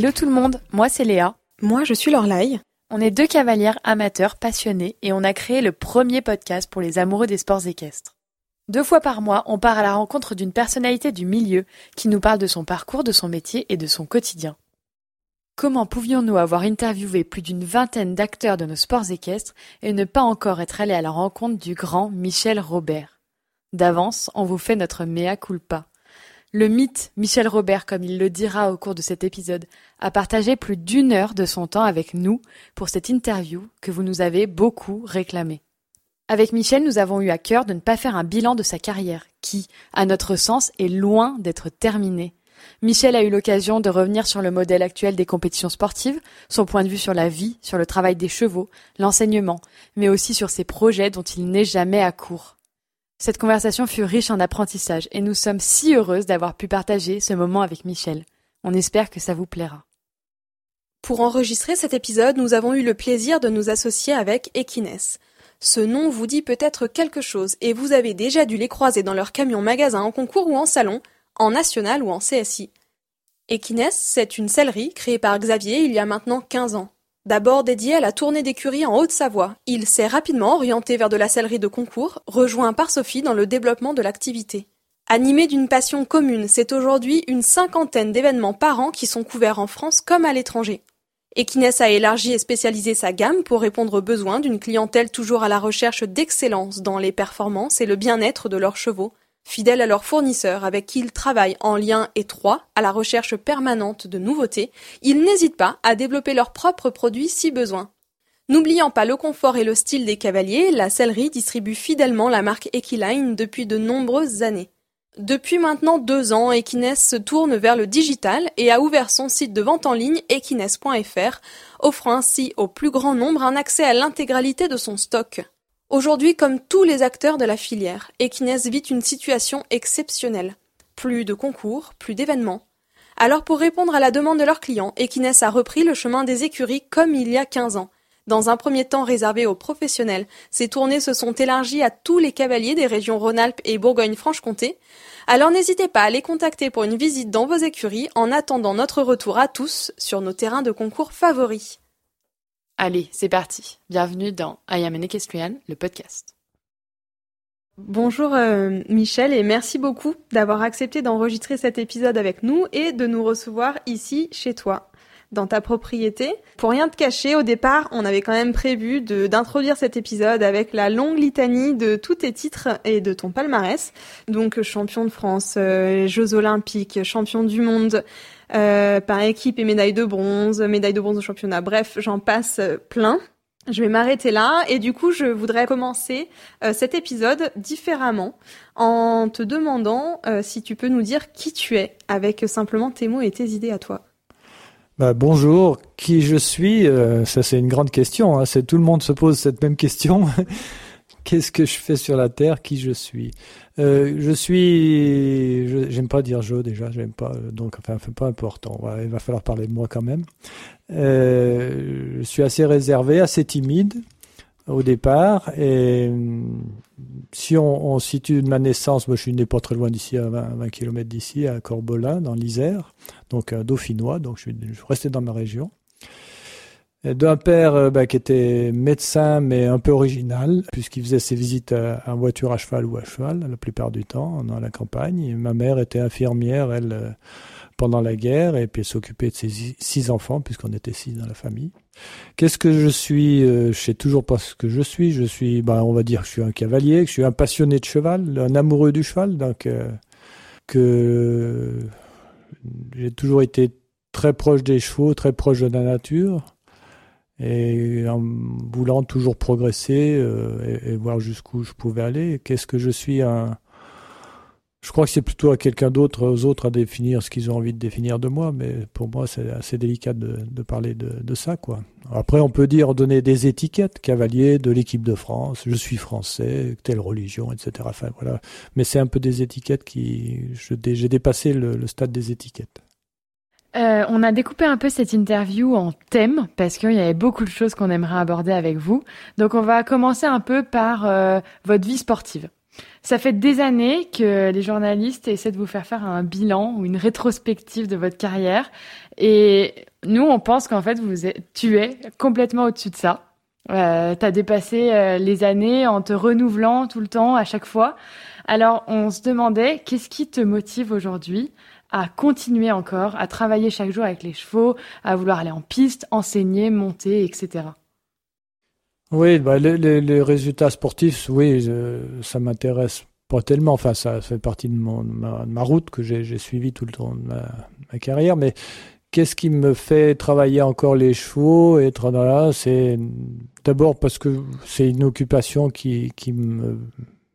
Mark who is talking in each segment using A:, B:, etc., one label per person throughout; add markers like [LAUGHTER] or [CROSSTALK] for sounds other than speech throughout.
A: Hello tout le monde, moi c'est Léa.
B: Moi je suis Lorlaï.
A: On est deux cavalières amateurs passionnés et on a créé le premier podcast pour les amoureux des sports équestres. Deux fois par mois, on part à la rencontre d'une personnalité du milieu qui nous parle de son parcours, de son métier et de son quotidien. Comment pouvions-nous avoir interviewé plus d'une vingtaine d'acteurs de nos sports équestres et ne pas encore être allés à la rencontre du grand Michel Robert? D'avance, on vous fait notre mea culpa. Le mythe Michel Robert, comme il le dira au cours de cet épisode, a partagé plus d'une heure de son temps avec nous pour cette interview que vous nous avez beaucoup réclamée. Avec Michel, nous avons eu à cœur de ne pas faire un bilan de sa carrière, qui, à notre sens, est loin d'être terminée. Michel a eu l'occasion de revenir sur le modèle actuel des compétitions sportives, son point de vue sur la vie, sur le travail des chevaux, l'enseignement, mais aussi sur ses projets dont il n'est jamais à court. Cette conversation fut riche en apprentissage et nous sommes si heureuses d'avoir pu partager ce moment avec Michel. On espère que ça vous plaira.
B: Pour enregistrer cet épisode, nous avons eu le plaisir de nous associer avec Equines. Ce nom vous dit peut-être quelque chose et vous avez déjà dû les croiser dans leurs camions magasins en concours ou en salon, en national ou en CSI. Equines, c'est une sellerie créée par Xavier il y a maintenant 15 ans. D'abord dédié à la tournée d'écurie en Haute-Savoie, il s'est rapidement orienté vers de la sellerie de concours, rejoint par Sophie dans le développement de l'activité. Animé d'une passion commune, c'est aujourd'hui une cinquantaine d'événements par an qui sont couverts en France comme à l'étranger. Equines a élargi et spécialisé sa gamme pour répondre aux besoins d'une clientèle toujours à la recherche d'excellence dans les performances et le bien-être de leurs chevaux, Fidèles à leurs fournisseurs avec qui ils travaillent en lien étroit à la recherche permanente de nouveautés, ils n'hésitent pas à développer leurs propres produits si besoin. N'oubliant pas le confort et le style des cavaliers, la sellerie distribue fidèlement la marque Equiline depuis de nombreuses années. Depuis maintenant deux ans, Equines se tourne vers le digital et a ouvert son site de vente en ligne equines.fr, offrant ainsi au plus grand nombre un accès à l'intégralité de son stock. Aujourd'hui, comme tous les acteurs de la filière, Equines vit une situation exceptionnelle. Plus de concours, plus d'événements. Alors pour répondre à la demande de leurs clients, Equines a repris le chemin des écuries comme il y a 15 ans. Dans un premier temps réservé aux professionnels, ces tournées se sont élargies à tous les cavaliers des régions Rhône-Alpes et Bourgogne-Franche-Comté. Alors n'hésitez pas à les contacter pour une visite dans vos écuries en attendant notre retour à tous sur nos terrains de concours favoris.
A: Allez, c'est parti. Bienvenue dans I Am an Equestrian, le podcast.
B: Bonjour euh, Michel et merci beaucoup d'avoir accepté d'enregistrer cet épisode avec nous et de nous recevoir ici chez toi, dans ta propriété. Pour rien te cacher, au départ, on avait quand même prévu d'introduire cet épisode avec la longue litanie de tous tes titres et de ton palmarès. Donc champion de France, euh, Jeux olympiques, champion du monde, euh, par équipe et médaille de bronze, médaille de bronze au championnat. Bref, j'en passe euh, plein. Je vais m'arrêter là et du coup je voudrais commencer euh, cet épisode différemment en te demandant si tu peux nous dire qui tu es avec simplement tes mots et tes idées à toi.
C: Bah, bonjour, qui je suis Ça c'est une grande question. Hein. Tout le monde se pose cette même question. [LAUGHS] Qu'est-ce que je fais sur la terre? Qui je suis? Euh, Je suis. J'aime pas dire je déjà, j'aime pas. Donc, enfin, pas important. il va falloir parler de moi quand même. Euh, je suis assez réservé, assez timide au départ. Et si on, situe ma naissance, moi je suis né pas très loin d'ici, à 20, km d'ici, à Corbola, dans l'Isère, donc un dauphinois, donc je suis, je suis resté dans ma région d'un père euh, bah, qui était médecin mais un peu original puisqu'il faisait ses visites en voiture à cheval ou à cheval la plupart du temps dans la campagne. ma mère était infirmière elle euh, pendant la guerre et puis s'occupait de ses six enfants puisqu'on était six dans la famille. Qu'est-ce que je suis euh, Je sais toujours pas ce que je suis. Je suis, bah, on va dire, que je suis un cavalier, que je suis un passionné de cheval, un amoureux du cheval, donc que j'ai toujours été très proche des chevaux, très proche de la nature et en voulant toujours progresser euh, et, voir jusqu'où je pouvais aller. Qu'est-ce que je suis un... Je crois que c'est plutôt à quelqu'un d'autre, aux autres, à définir ce qu'ils ont envie de définir de moi, mais pour moi, c'est assez délicat de, parler de, ça, quoi. Après, on peut dire, donner des étiquettes, cavalier de l'équipe de France, je suis français, telle religion, etc. Voilà. Mais c'est un peu des étiquettes qui, j'ai dépassé le, le stade des étiquettes.
A: Euh, on a découpé un peu cette interview en thèmes parce qu'il y avait beaucoup de choses qu'on aimerait aborder avec vous. Donc on va commencer un peu par euh, votre vie sportive. Ça fait des années que les journalistes essaient de vous faire faire un bilan ou une rétrospective de votre carrière. Et nous, on pense qu'en fait, vous êtes, tu es complètement au-dessus de ça. Euh, tu as dépassé euh, les années en te renouvelant tout le temps, à chaque fois. Alors, on se demandait, qu'est-ce qui te motive aujourd'hui à continuer encore, à travailler chaque jour avec les chevaux, à vouloir aller en piste, enseigner, monter, etc.
C: Oui, bah, les, résultats sportifs, oui, ça m'intéresse pas tellement. Enfin, ça, fait partie de, mon, ma, route que j'ai suivi tout le temps de ma, carrière. Mais qu'est-ce qui me fait travailler encore les chevaux et C'est d'abord parce que c'est une occupation qui, qui me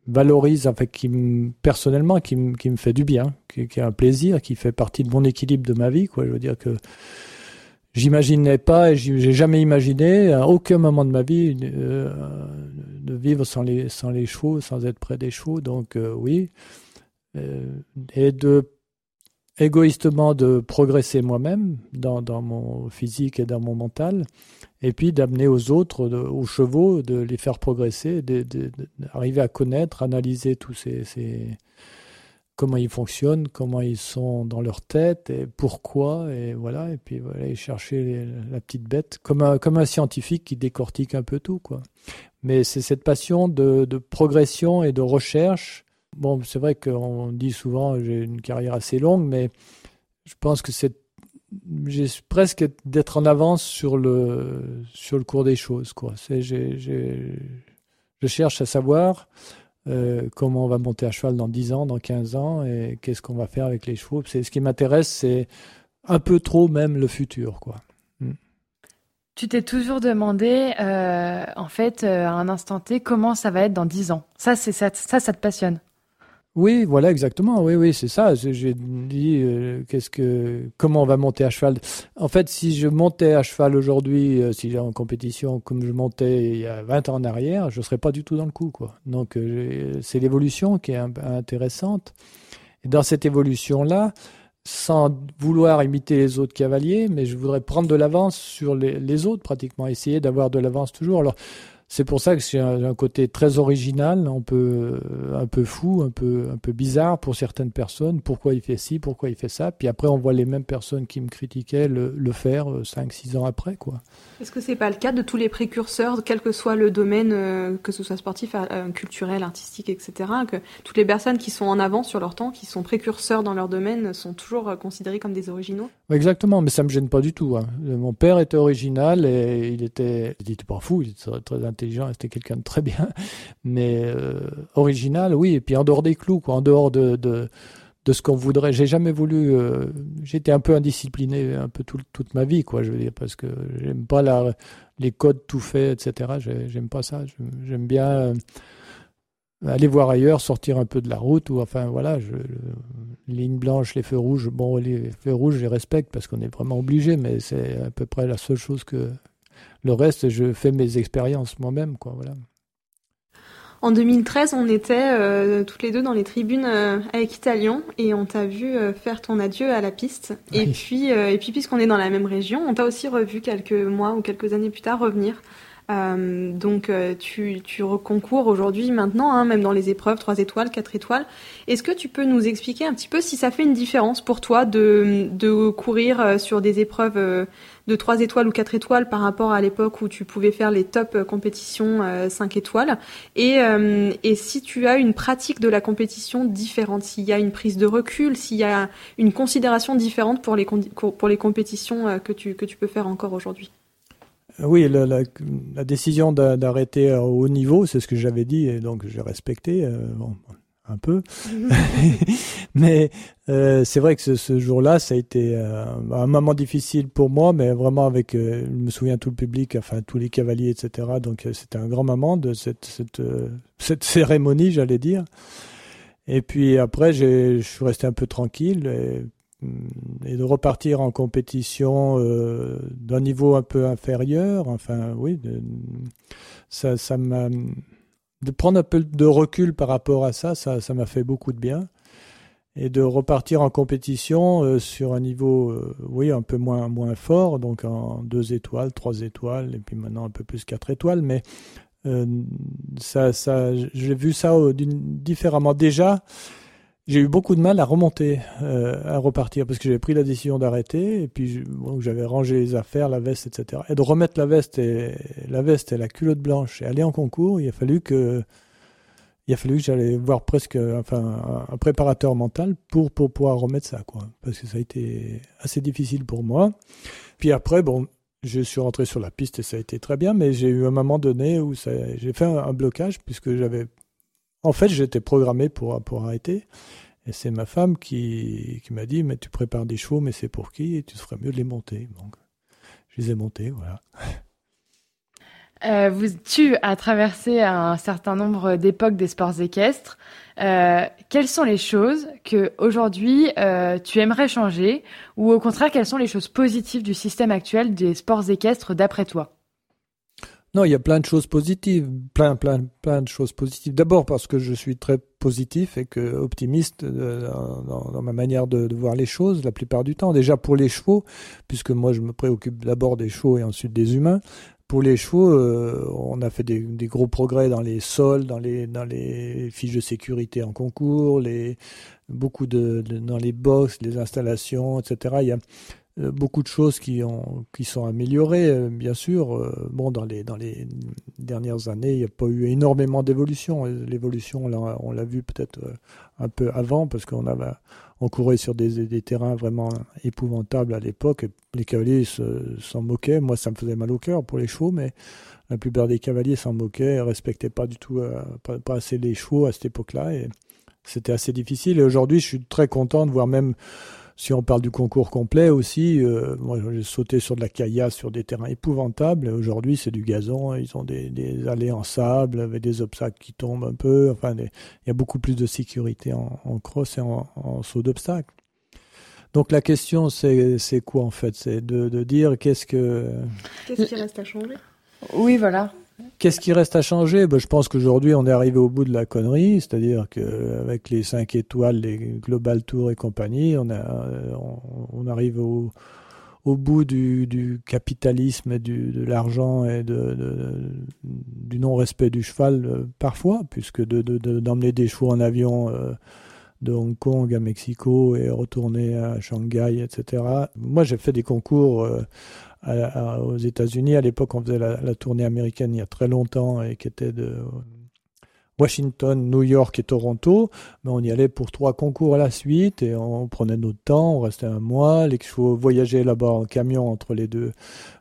C: valorise, enfin, qui me, personnellement, qui me, qui me fait du bien, qui, qui est un plaisir, qui fait partie de mon équilibre de ma vie. Quoi. Je veux dire que j'imaginais pas et j'ai jamais imaginé à aucun moment de ma vie euh, de vivre sans les sans les chevaux, sans être près des chevaux. Donc euh, oui, euh, et de égoïstement de progresser moi-même dans, dans mon physique et dans mon mental, et puis d'amener aux autres, aux chevaux, de les faire progresser, d'arriver à connaître, analyser tous ces, comment ils fonctionnent, comment ils sont dans leur tête et pourquoi et voilà et puis voilà chercher la petite bête comme un, comme un scientifique qui décortique un peu tout quoi. Mais c'est cette passion de, progression et de recherche. Bon, c'est vrai qu'on dit souvent j'ai une carrière assez longue, mais je pense que c'est j'ai presque d'être en avance sur le sur le cours des choses quoi. C'est je cherche à savoir euh, comment on va monter à cheval dans 10 ans, dans 15 ans, et qu'est-ce qu'on va faire avec les chevaux. C'est, ce qui m'intéresse, c'est un peu trop même le futur. quoi. Hmm.
A: Tu t'es toujours demandé, euh, en fait, euh, à un instant T, comment ça va être dans 10 ans. Ça, c'est, ça, ça, ça te passionne?
C: Oui, voilà, exactement. Oui, oui, c'est ça. J'ai dit, euh, qu'est-ce que, comment on va monter à cheval. En fait, si je montais à cheval aujourd'hui, euh, si j'ai en compétition comme je montais il y a 20 ans en arrière, je serais pas du tout dans le coup, quoi. Donc, euh, c'est l'évolution qui est intéressante. Et dans cette évolution-là, sans vouloir imiter les autres cavaliers, mais je voudrais prendre de l'avance sur les, les, autres, pratiquement, essayer d'avoir de l'avance toujours. Alors, c'est pour ça que c'est un, côté très original, un peu, euh, un peu fou, un peu, un peu bizarre pour certaines personnes. Pourquoi il fait ci, pourquoi il fait ça? Puis après, on voit les mêmes personnes qui me critiquaient le, le faire 5-6 euh, ans après. quoi.
B: Est-ce que c'est pas le cas de tous les précurseurs, quel que soit le domaine, euh, que ce soit sportif, euh, culturel, artistique, etc., que toutes les personnes qui sont en avant sur leur temps, qui sont précurseurs dans leur domaine, sont toujours euh, considérées comme des originaux?
C: Exactement, mais ça me gêne pas du tout. Hein. Mon père était original et il était, il était pas fou, il était très intelligent, c'était quelqu'un de très bien, mais original, oui. Et puis en dehors des clous, quoi, en dehors de, de de ce qu'on voudrait. J'ai jamais voulu. Euh, J'étais un peu indiscipliné un peu toute ma vie, quoi. Je veux dire parce que j'aime pas la, les codes tout faits, etc. J'aime pas ça. J'aime bien euh, aller voir ailleurs, sortir un peu de la route ou enfin voilà. Je, ligne blanche, les feux rouges. Bon, les feux rouges, je les respecte parce qu'on est vraiment obligé, mais c'est à peu près la seule chose que. Le reste, je fais mes expériences moi-même, quoi. Voilà.
B: En 2013, on était euh, toutes les deux dans les tribunes euh, avec Italian et on t'a vu euh, faire ton adieu à la piste. Et puis, et puis puisqu'on est dans la même région, on t'a aussi revu quelques mois ou quelques années plus tard revenir. donc tu, tu reconcours aujourd'hui maintenant, hein, même dans les épreuves 3 étoiles, 4 étoiles. Est-ce que tu peux nous expliquer un petit peu si ça fait une différence pour toi de, de courir sur des épreuves de 3 étoiles ou 4 étoiles par rapport à l'époque où tu pouvais faire les top euh, compétitions 5 euh, étoiles et, euh, et si tu as une pratique de la compétition différente, s'il y a une prise de recul, s'il y a une considération différente pour les, pour les compétitions que tu, que tu peux faire encore aujourd'hui?
C: Oui, la, décision d'arrêter au haut niveau, c'est ce que j'avais dit, et donc j'ai respecté. Un peu. [LAUGHS] mais euh, c'est vrai que ce, ce jour-là, ça a été euh, un moment difficile pour moi, mais vraiment avec, euh, je me souviens tout le public, enfin tous les cavaliers, etc. Donc c'était un grand moment de cette, cette, cette [LAUGHS] cérémonie, j'allais dire. Et puis après, je suis resté un peu tranquille et, mm, et de repartir en compétition d'un niveau un peu inférieur. Enfin, oui, de, ça, ça m'a de prendre un peu de recul par rapport à ça, ça, m'a fait beaucoup de bien. Et de repartir en compétition euh, sur un niveau, euh, oui, un peu moins, moins fort, donc en deux étoiles, trois étoiles, et puis maintenant un peu plus quatre étoiles. Mais ça, ça, j'ai vu ça différemment. Déjà, j'ai eu beaucoup de mal à remonter, euh, à repartir, parce que j'avais pris la décision d'arrêter, et puis j'avais rangé les affaires, la veste, etc. Et de remettre la veste et la veste et la culotte blanche et aller en concours, il a fallu que il a fallu que j'allais voir presque enfin un préparateur mental pour pour pouvoir remettre ça quoi parce que ça a été assez difficile pour moi puis après bon je suis rentré sur la piste et ça a été très bien mais j'ai eu un moment donné où j'ai fait un, un blocage puisque j'avais en fait, j'étais programmé pour, pour arrêter. Et c'est ma femme qui, qui m'a dit, mais tu prépares des chevaux, mais c'est pour qui? Et tu ferais mieux de les monter. Donc, je les ai montés, voilà.
A: Euh, vous, tu as traversé un certain nombre d'époques des sports équestres. Euh, quelles sont les choses que aujourd'hui euh, tu aimerais changer, ou au contraire, quelles sont les choses positives du système actuel des sports équestres d'après toi?
C: Non, il y a plein de choses positives, plein, plein, plein de choses positives. D'abord parce que je suis très positif et que optimiste euh, dans, ma manière de, voir les choses la plupart du temps. Déjà pour les chevaux, puisque moi je me préoccupe d'abord des chevaux et ensuite des humains. Pour les chevaux, euh, on a fait des, gros progrès dans les sols, dans les fiches de sécurité en concours, les beaucoup de, dans les box, les installations, etc. Il y a beaucoup de choses qui, ont, qui sont améliorées, euh, bien sûr. Euh, bon, dans les, dans les dernières années, il n'y a pas eu énormément d'évolution. L'évolution, on l'a vu peut-être un peu avant, parce qu'on avait, on courait sur des, des terrains vraiment épouvantables à l'époque. Les cavaliers s'en moquaient. Moi, ça me faisait mal au cœur pour les chevaux, mais la plupart des cavaliers s'en moquaient, respectaient pas du tout, pas, pas, assez les chevaux à cette époque-là. Et c'était assez difficile. Et aujourd'hui, je suis très content de voir même si on parle du concours complet aussi, euh, moi j'ai sauté sur de la caillasse sur des terrains épouvantables. Aujourd'hui c'est du gazon, ils ont des, des, allées en sable avec des obstacles qui tombent un peu. Enfin, il y a beaucoup plus de sécurité en, en cross et en, en saut d'obstacles. Donc la question c'est quoi en fait? C'est de, de dire qu'est-ce que...
B: Qu'est-ce qui reste à changer?
A: Oui voilà.
C: Qu'est-ce qui reste à changer? Ben, Je pense qu'aujourd'hui, on est arrivé au bout de la connerie, c'est-à-dire qu'avec les 5 étoiles, les Global Tour et compagnie, on, arrive au, bout du, capitalisme et de l'argent et du non-respect du cheval euh, parfois, puisque d'emmener des chevaux en avion euh, de Hong Kong à Mexico et retourner à Shanghai, etc. Moi, j'ai fait des concours euh, aux États-Unis. À l'époque, on faisait la, tournée américaine il y a très longtemps et qui était de Washington, New York et Toronto. Mais on y allait pour trois concours à la suite et on prenait notre temps. On restait un mois. Les chevaux voyageaient là-bas en camion entre les deux.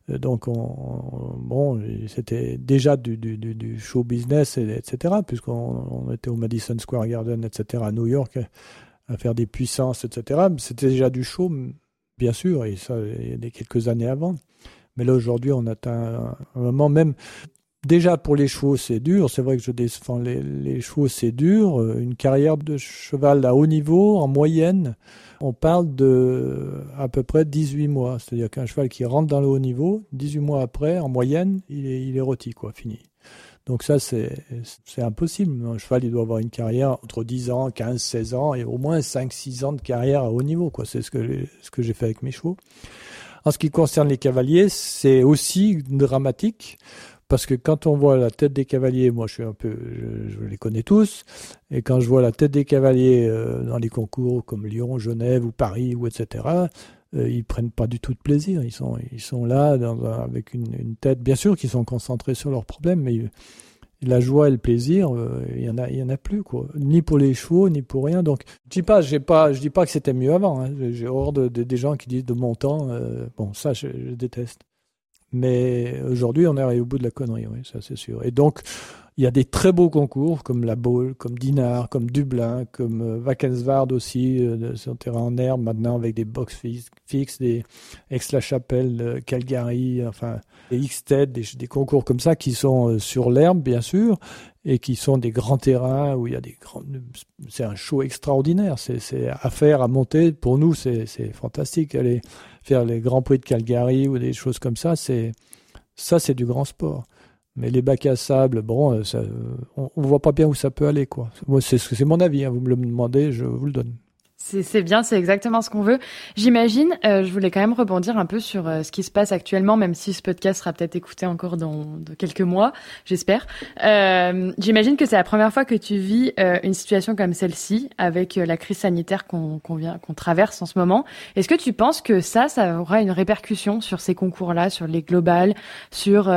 C: Euh, donc, on, bon, c'était déjà du, show business, etc. Puisqu'on on était au Madison Square Garden, etc. à New York à faire des puissances, etc. C'était déjà du show, bien sûr, et ça, il y a quelques années avant. Mais là, aujourd'hui, on atteint un moment même. Déjà, pour les chevaux, c'est dur. C'est vrai que je défends les, chevaux, c'est dur. Une carrière de cheval à haut niveau, en moyenne, on parle de à peu près 18 mois. C'est-à-dire qu'un cheval qui rentre dans le haut niveau, 18 mois après, en moyenne, il est, il est rôti, quoi, fini. Donc ça, c'est impossible. Un cheval, il doit avoir une carrière entre 10 ans, 15, 16 ans et au moins 5, 6 ans de carrière à haut niveau. C'est ce que, ce que j'ai fait avec mes chevaux. En ce qui concerne les cavaliers, c'est aussi dramatique parce que quand on voit la tête des cavaliers, moi je suis un peu, je, les connais tous, et quand je vois la tête des cavaliers euh, dans les concours comme Lyon, Genève ou Paris ou etc., euh, ils prennent pas du tout de plaisir. Ils sont, ils sont là avec une, une, tête, bien sûr, qu'ils sont concentrés sur leurs problèmes, mais la joie et le plaisir, euh, il y en a, en a plus quoi. Ni pour les chevaux, ni pour rien. Donc, je dis dis pas que c'était mieux avant. Hein. J'ai hors de, des gens qui disent de mon temps. Euh, bon, ça, je, déteste. Mais aujourd'hui, on est arrivé au bout de la connerie, ça c'est sûr. Et donc, il y a des très beaux concours comme la Baule, comme Dinard, comme Dublin, comme euh, aussi, euh, sur terrain en herbe, maintenant avec des box fixes, des Aix-la-Chapelle, euh, Calgary, enfin des X-TED, des, concours comme ça qui sont sur l'herbe, bien sûr, et qui sont des grands terrains où il y a des grands. C'est un show extraordinaire. C'est à faire, à monter. Pour nous, c'est fantastique. Aller faire les grands prix de Calgary ou des choses comme ça, c'est ça, c'est du grand sport. Mais les bacs à sable, bon, euh, on, ne voit pas bien où ça peut aller, quoi. Moi, c'est mon avis. Hein, vous me le demandez, je vous le donne.
A: C'est bien, c'est exactement ce qu'on veut. J'imagine, euh, je voulais quand même rebondir un peu sur euh, ce qui se passe actuellement, même si ce podcast sera peut-être écouté encore dans, quelques mois, j'espère. Euh, J'imagine que c'est la première fois que tu vis euh, une situation comme celle-ci, avec la crise sanitaire qu'on qu'on traverse en ce moment. Est-ce que tu penses que ça, ça aura une répercussion sur ces concours-là, sur les globales, sur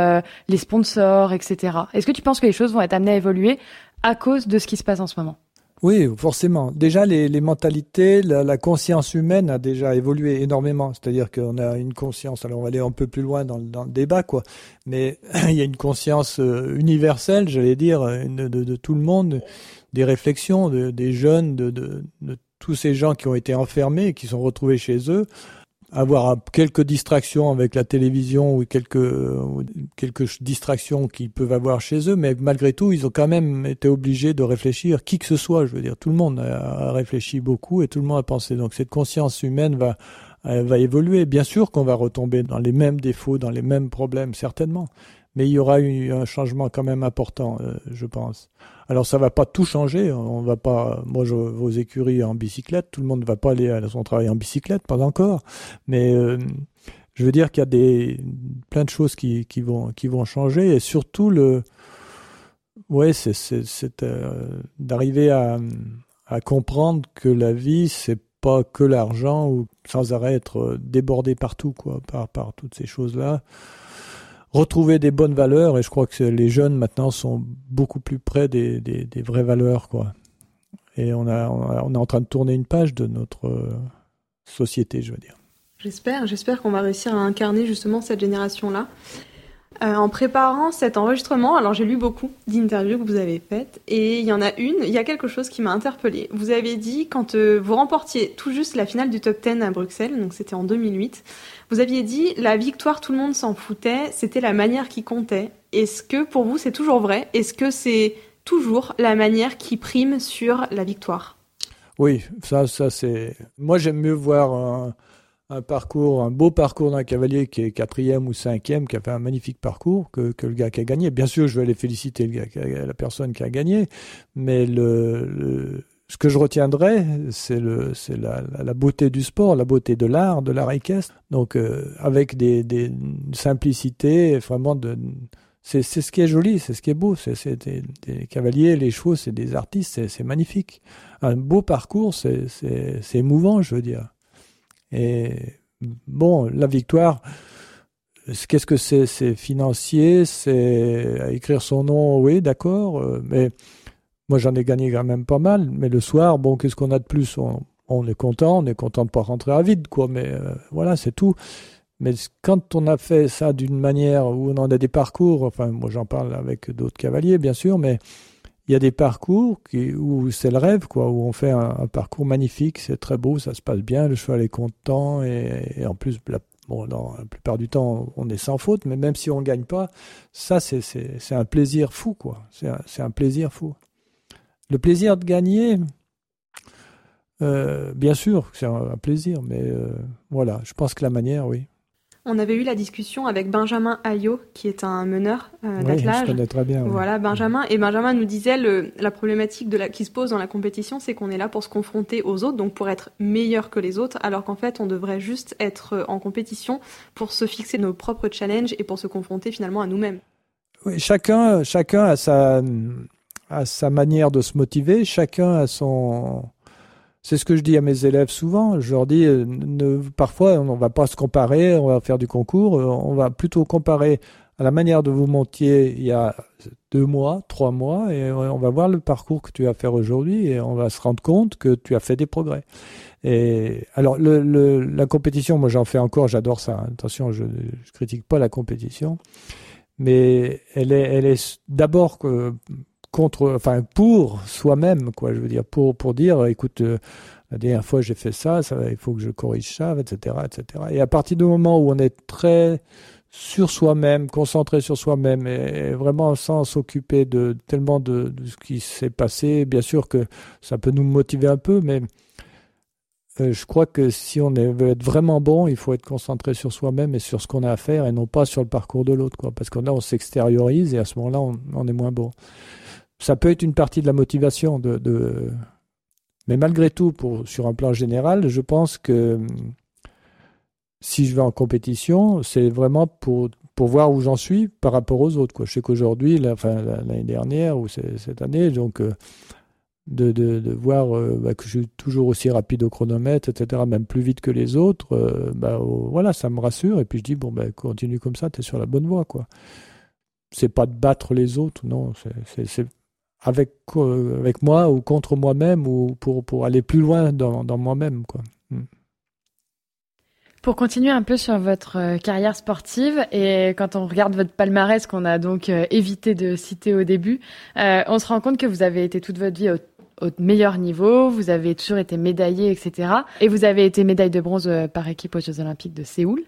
A: les sponsors, etc. Est-ce que tu penses que les choses vont être amenées à évoluer à cause de ce qui se passe en ce moment?
C: Oui, forcément. Déjà, les, mentalités, la, conscience humaine a déjà évolué énormément. C'est-à-dire qu'on a une conscience. Alors, on va aller un peu plus loin dans, le débat, quoi. Mais [CLEARS THROAT] il y a une conscience euh, universelle, j'allais dire, de, tout le monde, des réflexions, de, des jeunes, de, de, tous ces gens qui ont été enfermés et qui sont retrouvés chez eux avoir quelques distractions avec la télévision ou quelques quelques distractions qu'ils peuvent avoir chez eux, mais malgré tout, ils ont quand même été obligés de réfléchir. Qui que ce soit, je veux dire, tout le monde a réfléchi beaucoup et tout le monde a pensé. Donc cette conscience humaine va va évoluer. Bien sûr qu'on va retomber dans les mêmes défauts, dans les mêmes problèmes, certainement mais il y aura eu un changement quand même important, euh, je pense. Alors ça va pas tout changer, on va pas, moi je vos écuries en bicyclette, tout le monde ne va pas aller à son travail en bicyclette, pas encore, mais euh, je veux dire qu'il y a des plein de choses qui, qui vont qui vont changer. Et surtout le, ouais, c'est c'est euh, d'arriver à à comprendre que la vie c'est pas que l'argent ou sans arrêt être débordé partout quoi par par toutes ces choses là retrouver des bonnes valeurs et je crois que les jeunes maintenant sont beaucoup plus près des, vraies valeurs quoi. Et on, est en train de tourner une page de notre euh, société, je veux dire.
B: J'espère, j'espère qu'on va réussir à incarner justement cette génération-là. Euh, en préparant cet enregistrement, alors j'ai lu beaucoup d'interviews que vous avez faites et il y en a une, il y a quelque chose qui m'a interpellée. Vous avez dit quand euh, vous remportiez tout juste la finale du top 10 à Bruxelles, donc c'était en 2008, vous aviez dit la victoire tout le monde s'en foutait, c'était la manière qui comptait. Est-ce que pour vous c'est toujours vrai? Est-ce que c'est toujours la manière qui prime sur la victoire?
C: Oui, ça, ça c'est. Moi j'aime mieux voir un parcours, un beau parcours d'un cavalier qui est quatrième ou cinquième, qui a fait un magnifique parcours, que, que le gars qui a gagné. Bien sûr, je vais aller féliciter le gars, la personne qui a gagné, mais le, ce que je retiendrai, c'est le, c'est la, la, beauté du sport, la beauté de l'art, de l'art équestre. Donc, euh, avec des, des simplicités, vraiment c'est, c'est ce qui est joli, c'est ce qui est beau. C'est, des, cavaliers, les chevaux, c'est des artistes, c'est, c'est magnifique. Un beau parcours, c'est, c'est, c'est émouvant, je veux dire. Et bon, la victoire, qu'est-ce que c'est? C'est financier, c'est écrire son nom, oui, d'accord, euh, mais moi j'en ai gagné quand même pas mal. Mais le soir, bon, qu'est-ce qu'on a de plus? On, est content, on est content de pas rentrer à vide, quoi. Mais euh, voilà, c'est tout. Mais quand on a fait ça d'une manière où on en a des parcours, enfin, moi j'en parle avec d'autres cavaliers, bien sûr, mais il y a des parcours qui, où c'est le rêve, quoi, où on fait un, parcours magnifique, c'est très beau, ça se passe bien, le cheval est content, et, en plus, la, bon, la plupart du temps, on est sans faute, mais même si on ne gagne pas, ça, c'est, un plaisir fou, quoi. C'est un plaisir fou. Le plaisir de gagner, euh, bien sûr, c'est un, plaisir, mais euh, voilà, je pense que la manière, oui.
B: On avait eu la discussion avec Benjamin Ayot, qui est un meneur euh,
C: oui, Je connais très bien.
B: Voilà, Benjamin. Et Benjamin nous disait le, la problématique de la, qui se pose dans la compétition, c'est qu'on est là pour se confronter aux autres, donc pour être meilleur que les autres, alors qu'en fait, on devrait juste être en compétition pour se fixer nos propres challenges et pour se confronter finalement à nous-mêmes.
C: Oui, chacun, chacun a sa, a sa manière de se motiver, chacun a son c'est ce que je dis à mes élèves souvent. Je leur dis, euh, ne, parfois, on ne va pas se comparer, on va faire du concours, euh, on va plutôt comparer à la manière de vous montiez il y a deux mois, trois mois, et on va voir le parcours que tu vas faire aujourd'hui, et on va se rendre compte que tu as fait des progrès. Et alors, la compétition, moi j'en fais encore, j'adore ça. Attention, je, je critique pas la compétition, mais elle est, elle est d'abord contre, enfin pour soi-même, quoi. Je veux dire pour pour dire, écoute, euh, la dernière fois j'ai fait ça, ça, il faut que je corrige ça, etc., etc. Et à partir du moment où on est très sur soi-même, concentré sur soi-même et, vraiment sans s'occuper de tellement de, de ce qui s'est passé, bien sûr que ça peut nous motiver un peu, mais euh, je crois que si on veut être vraiment bon, il faut être concentré sur soi-même et sur ce qu'on a à faire et non pas sur le parcours de l'autre. Parce que là, on s'extériorise et à ce moment-là, on, est moins bon ça peut être une partie de la motivation de, Mais malgré tout, pour, sur un plan général, je pense que si je vais en compétition, c'est vraiment pour, pour voir où j'en suis par rapport aux autres. Quoi. Je sais qu'aujourd'hui, enfin, l'année dernière ou cette année, donc euh, de, de, de, voir euh, bah, que je suis toujours aussi rapide au chronomètre, etc., même plus vite que les autres, euh, bah, voilà, ça me rassure. Et puis je dis, bon, bah, continue comme ça, tu es sur la bonne voie. quoi. C'est pas de battre les autres, non, c'est avec, avec moi ou contre moi-même ou pour, pour aller plus loin dans, dans moi-même. quoi. Hmm.
A: Pour continuer un peu sur votre euh, carrière sportive et quand on regarde votre palmarès qu'on a donc euh, évité de citer au début, euh, on se rend compte que vous avez été toute votre vie au, meilleur niveau, vous avez toujours été médaillé, etc. Et vous avez été médaille de bronze par équipe aux Jeux Olympiques de Séoul,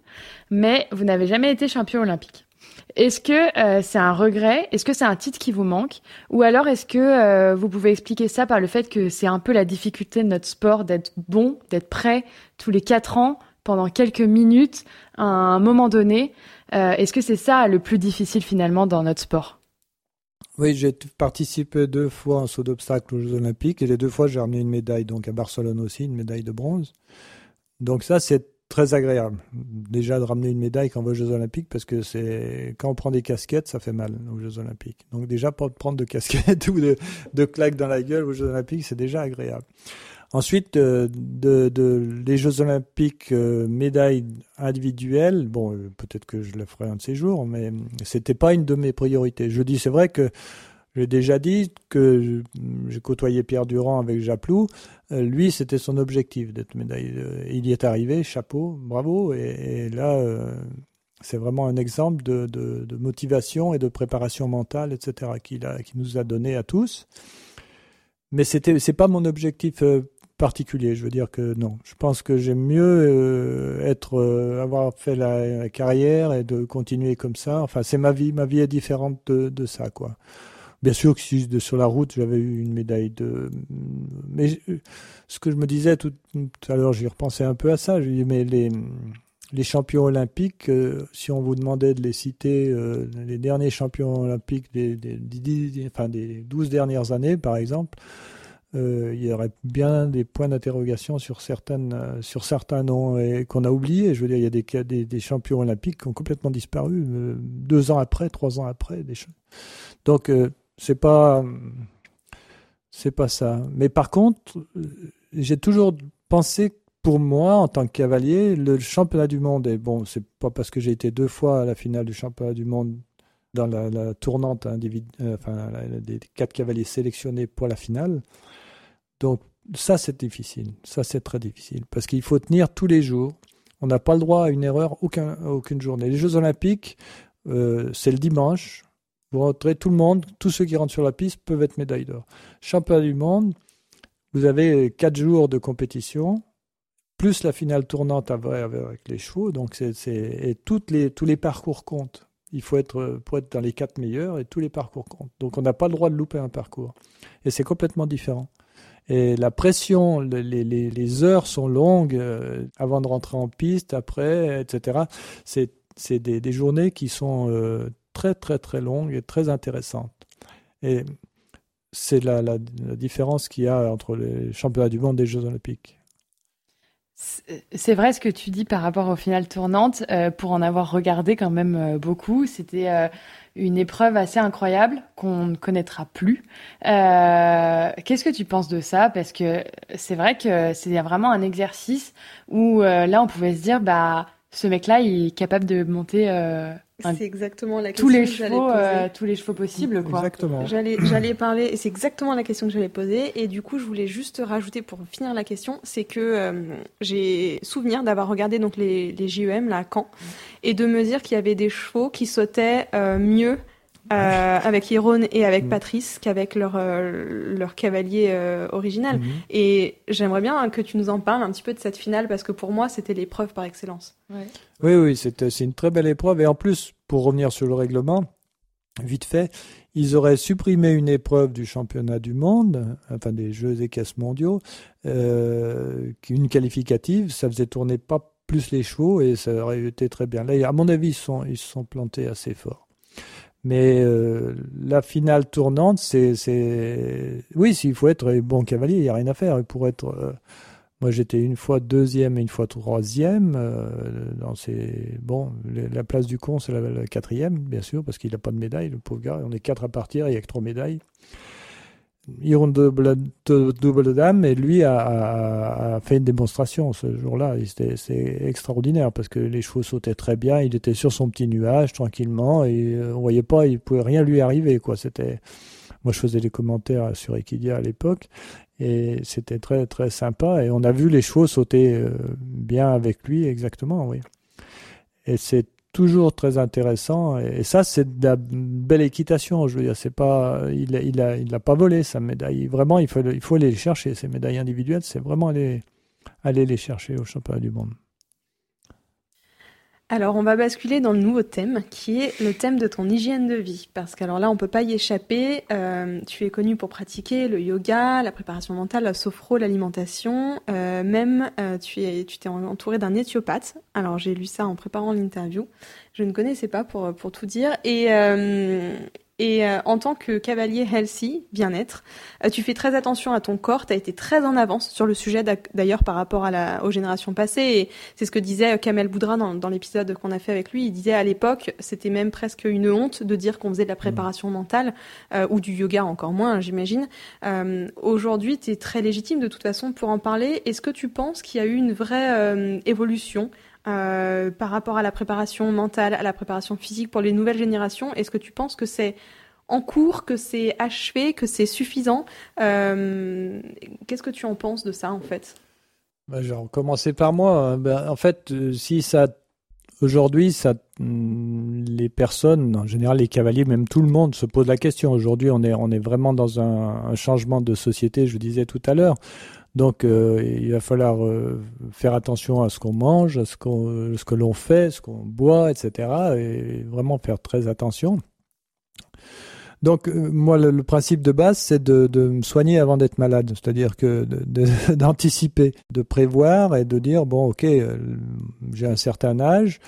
A: mais vous n'avez jamais été champion olympique. Est-ce que c'est un regret? Est-ce que c'est un titre qui vous manque? Ou alors est-ce que vous pouvez expliquer ça par le fait que c'est un peu la difficulté de notre sport d'être bon, d'être prêt tous les quatre ans pendant quelques minutes à un moment donné? Euh, est-ce que c'est ça le plus difficile finalement dans notre sport?
C: Oui, j'ai participé deux fois en saut d'obstacle aux Jeux Olympiques et les deux fois j'ai ramené une médaille, donc à Barcelone aussi, une médaille de bronze. Donc ça, c'est très agréable. Déjà de ramener une médaille quand on va aux Jeux Olympiques parce que c'est quand on prend des casquettes, ça fait mal aux Jeux Olympiques. Donc déjà pas prendre de casquettes [LAUGHS] ou de, de claques dans la gueule aux Jeux Olympiques, c'est déjà agréable. Ensuite, euh, les Jeux Olympiques, euh, médailles individuelles, bon, euh, peut-être que je le ferai un de ces jours, mais c'était pas une de mes priorités. Je dis, c'est vrai que j'ai déjà dit que j'ai côtoyé Pierre Durand avec Japlou. lui, c'était son objectif d'être médaille. Il y est arrivé, chapeau, bravo. Et, là, c'est vraiment un exemple de, motivation et de préparation mentale, etc., qu'il nous a donné à tous. Mais c'était, c'est pas mon objectif particulier. Je veux dire que non. Je pense que j'aime mieux euh, être, euh, avoir fait la, carrière et de continuer comme ça. Enfin, c'est ma vie. Ma vie est différente de, ça, quoi. Bien sûr que si sur la route j'avais eu une médaille de, mais ce que je me disais tout, à l'heure, j'y repensais un peu à ça. Je dis mais les les champions olympiques, euh, si on vous demandait de les citer, les derniers champions olympiques des, des, des, enfin, des 12 dernières années, par exemple, euh, il y aurait bien des points d'interrogation sur certaines, euh, sur certains noms qu'on a oubliés. Je veux dire, il y a des, des, champions olympiques qui ont complètement disparu euh, deux ans après, trois ans après. Donc c'est pas, c'est pas ça. Mais par contre, j'ai toujours pensé pour moi, en tant que cavalier, le championnat du monde, et bon, c'est pas parce que j'ai été deux fois à la finale du championnat du monde dans la, tournante des quatre cavaliers sélectionnés pour la finale, donc ça, c'est difficile. Ça, c'est très difficile. Parce qu'il faut tenir tous les jours. On n'a pas le droit à une erreur aucun, aucune journée. Les Jeux Olympiques, euh, c'est le dimanche. Vous rentrez, tout le monde, tous ceux qui rentrent sur la piste peuvent être médailles d'or. Championnat du monde, vous avez quatre jours de compétition, plus la finale tournante avec les chevaux. Donc, c'est, et les, tous les parcours comptent. Il faut être pour être dans les quatre meilleurs et tous les parcours comptent. Donc, on n'a pas le droit de louper un parcours. Et c'est complètement différent. Et la pression, les, les, les heures sont longues euh, avant de rentrer en piste, après, etc. C'est, des, des, journées qui sont euh, très, très, très longues et très intéressantes. Et c'est la, la, la différence qu'il y a entre les championnats du monde et les Jeux olympiques.
A: C'est vrai ce que tu dis par rapport aux finales tournantes. Euh, pour en avoir regardé quand même euh, beaucoup, c'était euh, une épreuve assez incroyable qu'on ne connaîtra plus. Qu'est-ce que tu penses de ça? Parce que c'est vrai que c'est vraiment un exercice où là on pouvait se dire bah ce mec-là il est capable de monter
B: c'est exactement la question
A: tous les chevaux, euh, tous les chevaux possibles, quoi.
C: Exactement.
B: J'allais, j'allais parler, et c'est exactement la question que j'allais poser. Et du coup, je voulais juste rajouter pour finir la question, c'est que euh, j'ai souvenir d'avoir regardé donc les, les JEM là à Caen, et de me dire qu'il y avait des chevaux qui sautaient euh, mieux euh, avec Iron et avec mm. Patrice qu'avec leur euh, leur cavalier euh, original. Mm-hmm. Et j'aimerais bien que tu nous en parles un petit peu de cette finale parce que pour moi c'était l'épreuve par excellence.
C: Oui oui c'est c'est une très belle épreuve et en plus pour revenir sur le règlement vite fait ils auraient supprimé une épreuve du championnat du monde enfin des Jeux équestres mondiaux une qualificative ça faisait tourner pas plus les chevaux et ça aurait été très bien là à mon avis ils sont ils se sont plantés assez fort. Mais euh, la finale tournante, c'est, oui, s'il faut être bon cavalier, il n'y a rien à faire. Pour être, euh, moi, j'étais une fois deuxième et une fois troisième. Euh, dans ces, bon, la place du con, c'est la, quatrième, bien sûr, parce qu'il n'a pas de médaille, le pauvre gars. On est quatre à partir, il n'y a que trois médailles. Iron double, double dame et lui a, fait une démonstration ce jour-là. C'est extraordinaire parce que les chevaux sautaient très bien. Il était sur son petit nuage tranquillement et euh, on voyait pas, il pouvait rien lui arriver quoi. Moi je faisais des commentaires sur Equidia à l'époque et c'était très très sympa et on a vu les chevaux sauter euh, bien avec lui exactement, oui. Et c'est toujours très intéressant. Et, ça, c'est de la belle équitation. Je veux dire, c'est pas, il, il a, il a pas volé sa médaille. Vraiment, il faut, il faut aller les chercher. Ces médailles individuelles, c'est vraiment aller, aller les chercher au championnat du monde.
B: Alors, on va basculer dans le nouveau thème, qui est le thème de ton hygiène de vie. Parce qu'alors là, on peut pas y échapper. Euh, tu es connu pour pratiquer le yoga, la préparation mentale, la sophro, l'alimentation. Euh, même, euh, tu es, tu t'es entouré d'un éthiopathe. Alors, j'ai lu ça en préparant l'interview. Je ne connaissais pas pour pour tout dire. Et et euh, en tant que cavalier healthy, bien-être, euh, tu fais très attention à ton corps. Tu as été très en avance sur le sujet d'ailleurs par rapport à la, aux générations passées. Et c'est ce que disait euh, Kamel Boudra dans, dans l'épisode qu'on a fait avec lui. Il disait à l'époque, c'était même presque une honte de dire qu'on faisait de la préparation mentale ou du yoga encore moins, j'imagine. Aujourd'hui, tu es très légitime de toute façon pour en parler. Est-ce que tu penses qu'il y a eu une vraie évolution euh, par rapport à la préparation mentale, à la préparation physique pour les nouvelles générations Est-ce que tu penses que c'est en cours, que c'est achevé, que c'est suffisant euh, Qu'est-ce que tu en penses de ça en fait?
C: Bah, Je vais commencer par moi. Hein. Ben, en fait, euh, si ça Aujourd'hui, ça, mm, les personnes, en général les cavaliers, même tout le monde se pose la question. Aujourd'hui, on est, on est vraiment dans un, changement de société, je disais tout à l'heure. Donc euh, il va falloir euh, faire attention à ce qu'on mange, à ce, qu'on, ce que l'on fait, ce qu'on boit, etc. Et vraiment faire très attention. Donc euh, moi le, principe de base c'est de, de, me soigner avant d'être malade, c'est-à-dire que [LAUGHS] d'anticiper, de, prévoir et de dire bon ok j'ai un certain âge,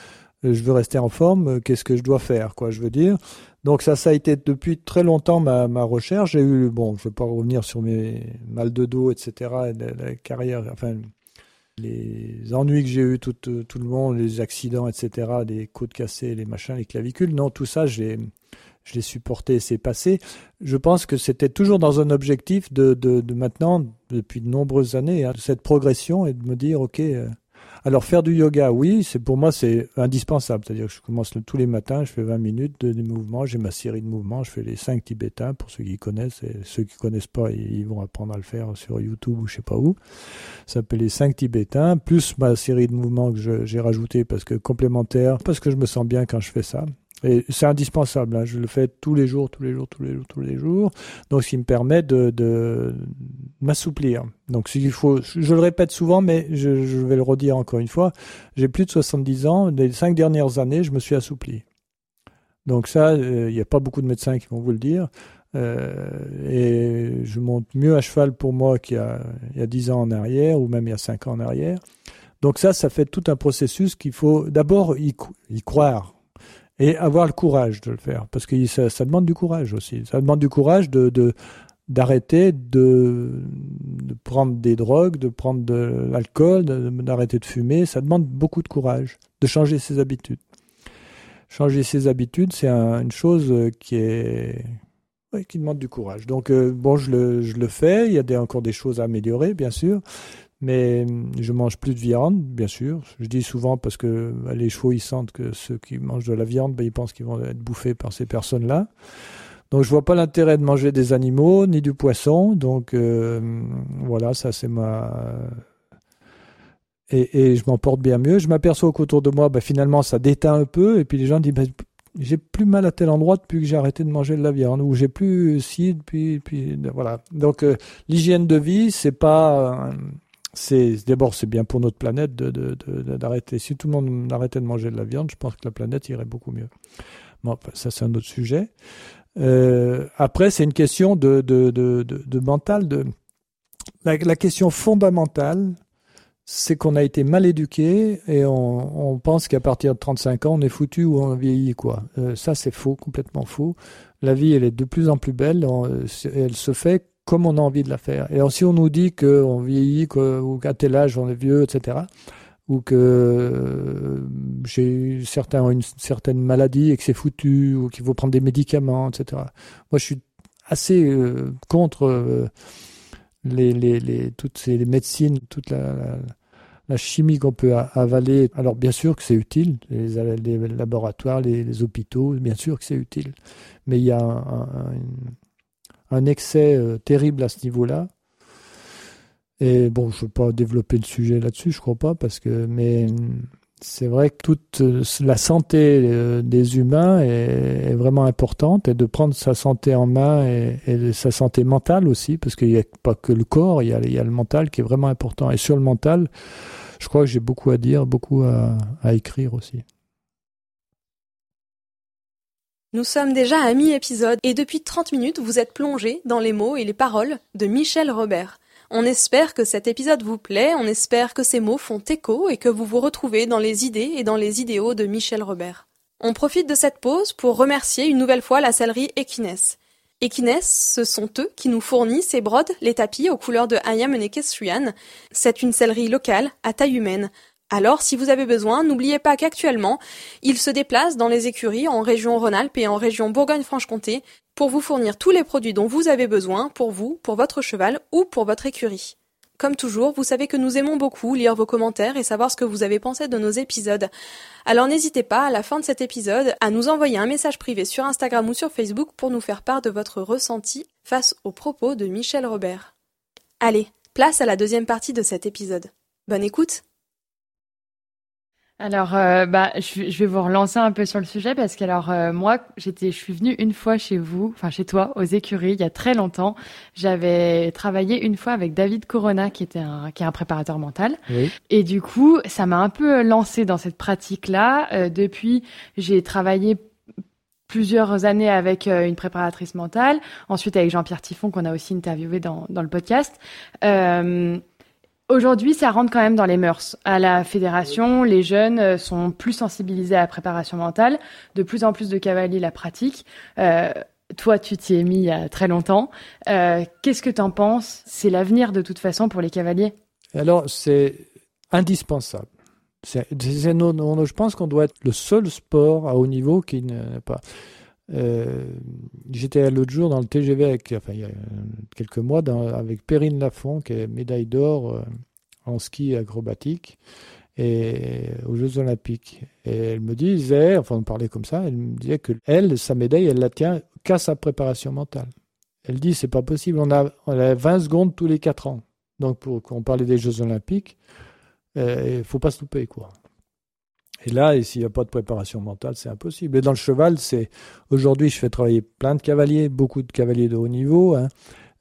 C: je veux rester en forme, qu'est-ce que je dois faire quoi je veux dire donc ça, ça a été depuis très longtemps ma, recherche. J'ai eu, bon, je ne vais pas revenir sur mes mal de dos, etc., la, carrière, enfin, les ennuis que j'ai eu tout, tout le monde, les accidents, etc., les côtes cassées, les machins, les clavicules. Non, tout ça, je l'ai supporté, c'est passé. Je pense que c'était toujours dans un objectif de, de, de maintenant, depuis de nombreuses années, hein, cette progression et de me dire, OK, euh, alors faire du yoga, oui, c'est pour moi c'est indispensable. C'est-à-dire que je commence tous les matins, je fais 20 minutes de, mouvements, j'ai ma série de mouvements, je fais les 5 tibétains pour ceux qui connaissent et ceux qui connaissent pas, ils vont apprendre à le faire sur YouTube ou je sais pas où. Ça s'appelle les 5 tibétains plus ma série de mouvements que j'ai rajouté parce que complémentaire, parce que je me sens bien quand je fais ça. Et c'est indispensable. Hein. Je le fais tous les jours, tous les jours, tous les jours, tous les jours. Donc, ce qui me permet de, m'assouplir. Donc, ce qu'il faut, je le répète souvent, mais je, vais le redire encore une fois. J'ai plus de 70 ans. Les cinq dernières années, je me suis assoupli. Donc ça, euh, il n'y a pas beaucoup de médecins qui vont vous le dire. Euh, et je monte mieux à cheval pour moi qu'il y a, il y a 10 ans en arrière, ou même il y a 5 ans en arrière. Donc ça, ça fait tout un processus qu'il faut d'abord y croire et avoir le courage de le faire, parce que ça, demande du courage aussi. Ça demande du courage de, d'arrêter de, de, prendre des drogues, de prendre de l'alcool, d'arrêter de, fumer. Ça demande beaucoup de courage, de changer ses habitudes. Changer ses habitudes, c'est une chose qui est qui demande du courage. Donc euh, bon, je le, je le fais. Il y a des, encore des choses à améliorer, bien sûr, mais hum, je mange plus de viande, bien sûr. Je dis souvent parce que bah, les chevaux, ils sentent que ceux qui mangent de la viande, bah, ils pensent qu'ils vont être bouffés par ces personnes-là. Donc je vois pas l'intérêt de manger des animaux ni du poisson. Donc euh, voilà, ça c'est ma et, et je m'en porte bien mieux. Je m'aperçois qu'autour de moi, bah, finalement, ça déteint un peu. Et puis les gens disent, j'ai plus mal à tel endroit depuis que j'ai arrêté de manger de la viande, ou j'ai plus si depuis, puis voilà. Donc euh, l'hygiène de vie, c'est pas c'est d'abord c'est bien pour notre planète d'arrêter. De, de, si tout le monde arrêtait de manger de la viande, je pense que la planète irait beaucoup mieux. Bon, ça c'est un autre sujet. Euh, après, c'est une question de, de, de, mental. De la, question fondamentale, c'est qu'on a été mal éduqué et on, pense qu'à partir de 35 ans, on est foutu ou on vieillit, quoi. Euh, ça, c'est faux, complètement faux. La vie, elle est de plus en plus belle. elle se fait comme on a envie de la faire. Et si on nous dit qu'on vieillit, ou qu'à tel âge on est vieux, etc., ou que euh, j'ai certains une certaine maladie et que c'est foutu, ou qu'il faut prendre des médicaments, etc. Moi, je suis assez euh, contre euh, les, les, les, toutes ces médecines, toute la, la, chimie qu'on peut avaler. Alors, bien sûr que c'est utile, les, les laboratoires, les, hôpitaux, bien sûr que c'est utile. Mais il y a un, un excès terrible à ce niveau-là. Et bon, je ne veux pas développer le sujet là-dessus, je crois pas, parce que, mais c'est vrai que toute euh, la santé euh, des humains est, vraiment importante et de prendre sa santé en main et, sa santé mentale aussi, parce qu'il n'y a pas que le corps, il y, a, le mental qui est vraiment important. Et sur le mental, je crois que j'ai beaucoup à dire, beaucoup à écrire aussi.
B: Nous sommes déjà à mi-épisode et depuis 30 minutes, vous êtes plongé dans les mots et les paroles de Michel Robert. On espère que cet épisode vous plaît, on espère que ces mots font écho et que vous vous retrouvez dans les idées et dans les idéaux de Michel Robert. On profite de cette pause pour remercier une nouvelle fois la sellerie Equines. Equines, ce sont eux qui nous fournissent ces brodes, les tapis aux couleurs de Ayam Equestrian. C'est une sellerie locale, à taille humaine. Alors, si vous avez besoin, n'oubliez pas qu'actuellement, ils se déplacent dans les écuries en région Rhône-Alpes et en région Bourgogne-Franche-Comté pour vous fournir tous les produits dont vous avez besoin pour vous, pour votre cheval ou pour votre écurie. Comme toujours, vous savez que nous aimons beaucoup lire vos commentaires et savoir ce que vous avez pensé de nos épisodes. Alors n'hésitez pas, à la fin de cet épisode, à nous envoyer un message privé sur Instagram ou sur Facebook pour nous faire part de votre ressenti face aux propos de Michel Robert. Allez, place à la deuxième partie de cet épisode. Bonne écoute
A: alors, euh, bah, je, vais vous relancer un peu sur le sujet parce que alors euh, moi, j'étais, je suis venue une fois chez vous, enfin chez toi, aux écuries, il y a très longtemps. J'avais travaillé une fois avec David Corona, qui était un, qui est un préparateur mental. Et du coup, ça m'a un peu lancé dans cette pratique-là. Euh, depuis, j'ai travaillé plusieurs années avec une préparatrice mentale, ensuite avec Jean-Pierre Tiffon qu'on a aussi interviewé dans, dans le podcast. Euh, Aujourd'hui, ça rentre quand même dans les mœurs. À la fédération, les jeunes euh, sont plus sensibilisés à la préparation mentale. De plus en plus de cavaliers la pratiquent. Euh, toi, tu t'y es mis il y a très longtemps. Euh, qu'est-ce que tu en penses? C'est l'avenir de toute façon pour les cavaliers?
C: Alors, c'est indispensable. C'est, je pense qu'on doit être le seul sport à haut niveau qui n'est pas. J'étais l'autre jour dans le TGV avec, enfin, il y a quelques mois avec Perrine Lafont, qui est médaille d'or en ski acrobatique et aux Jeux Olympiques. Et elle me disait, enfin on parlait comme ça, elle me disait que elle, sa médaille, elle la tient qu'à sa préparation mentale. Elle dit c'est pas possible, on a, on a 20 secondes tous les 4 ans. Donc pour qu'on parlait des Jeux Olympiques, euh, il ne faut pas se louper quoi. Et là, s'il n'y a pas de préparation mentale, c'est impossible. Et dans le cheval, c'est aujourd'hui, je fais travailler plein de cavaliers, beaucoup de cavaliers de haut niveau. Hein.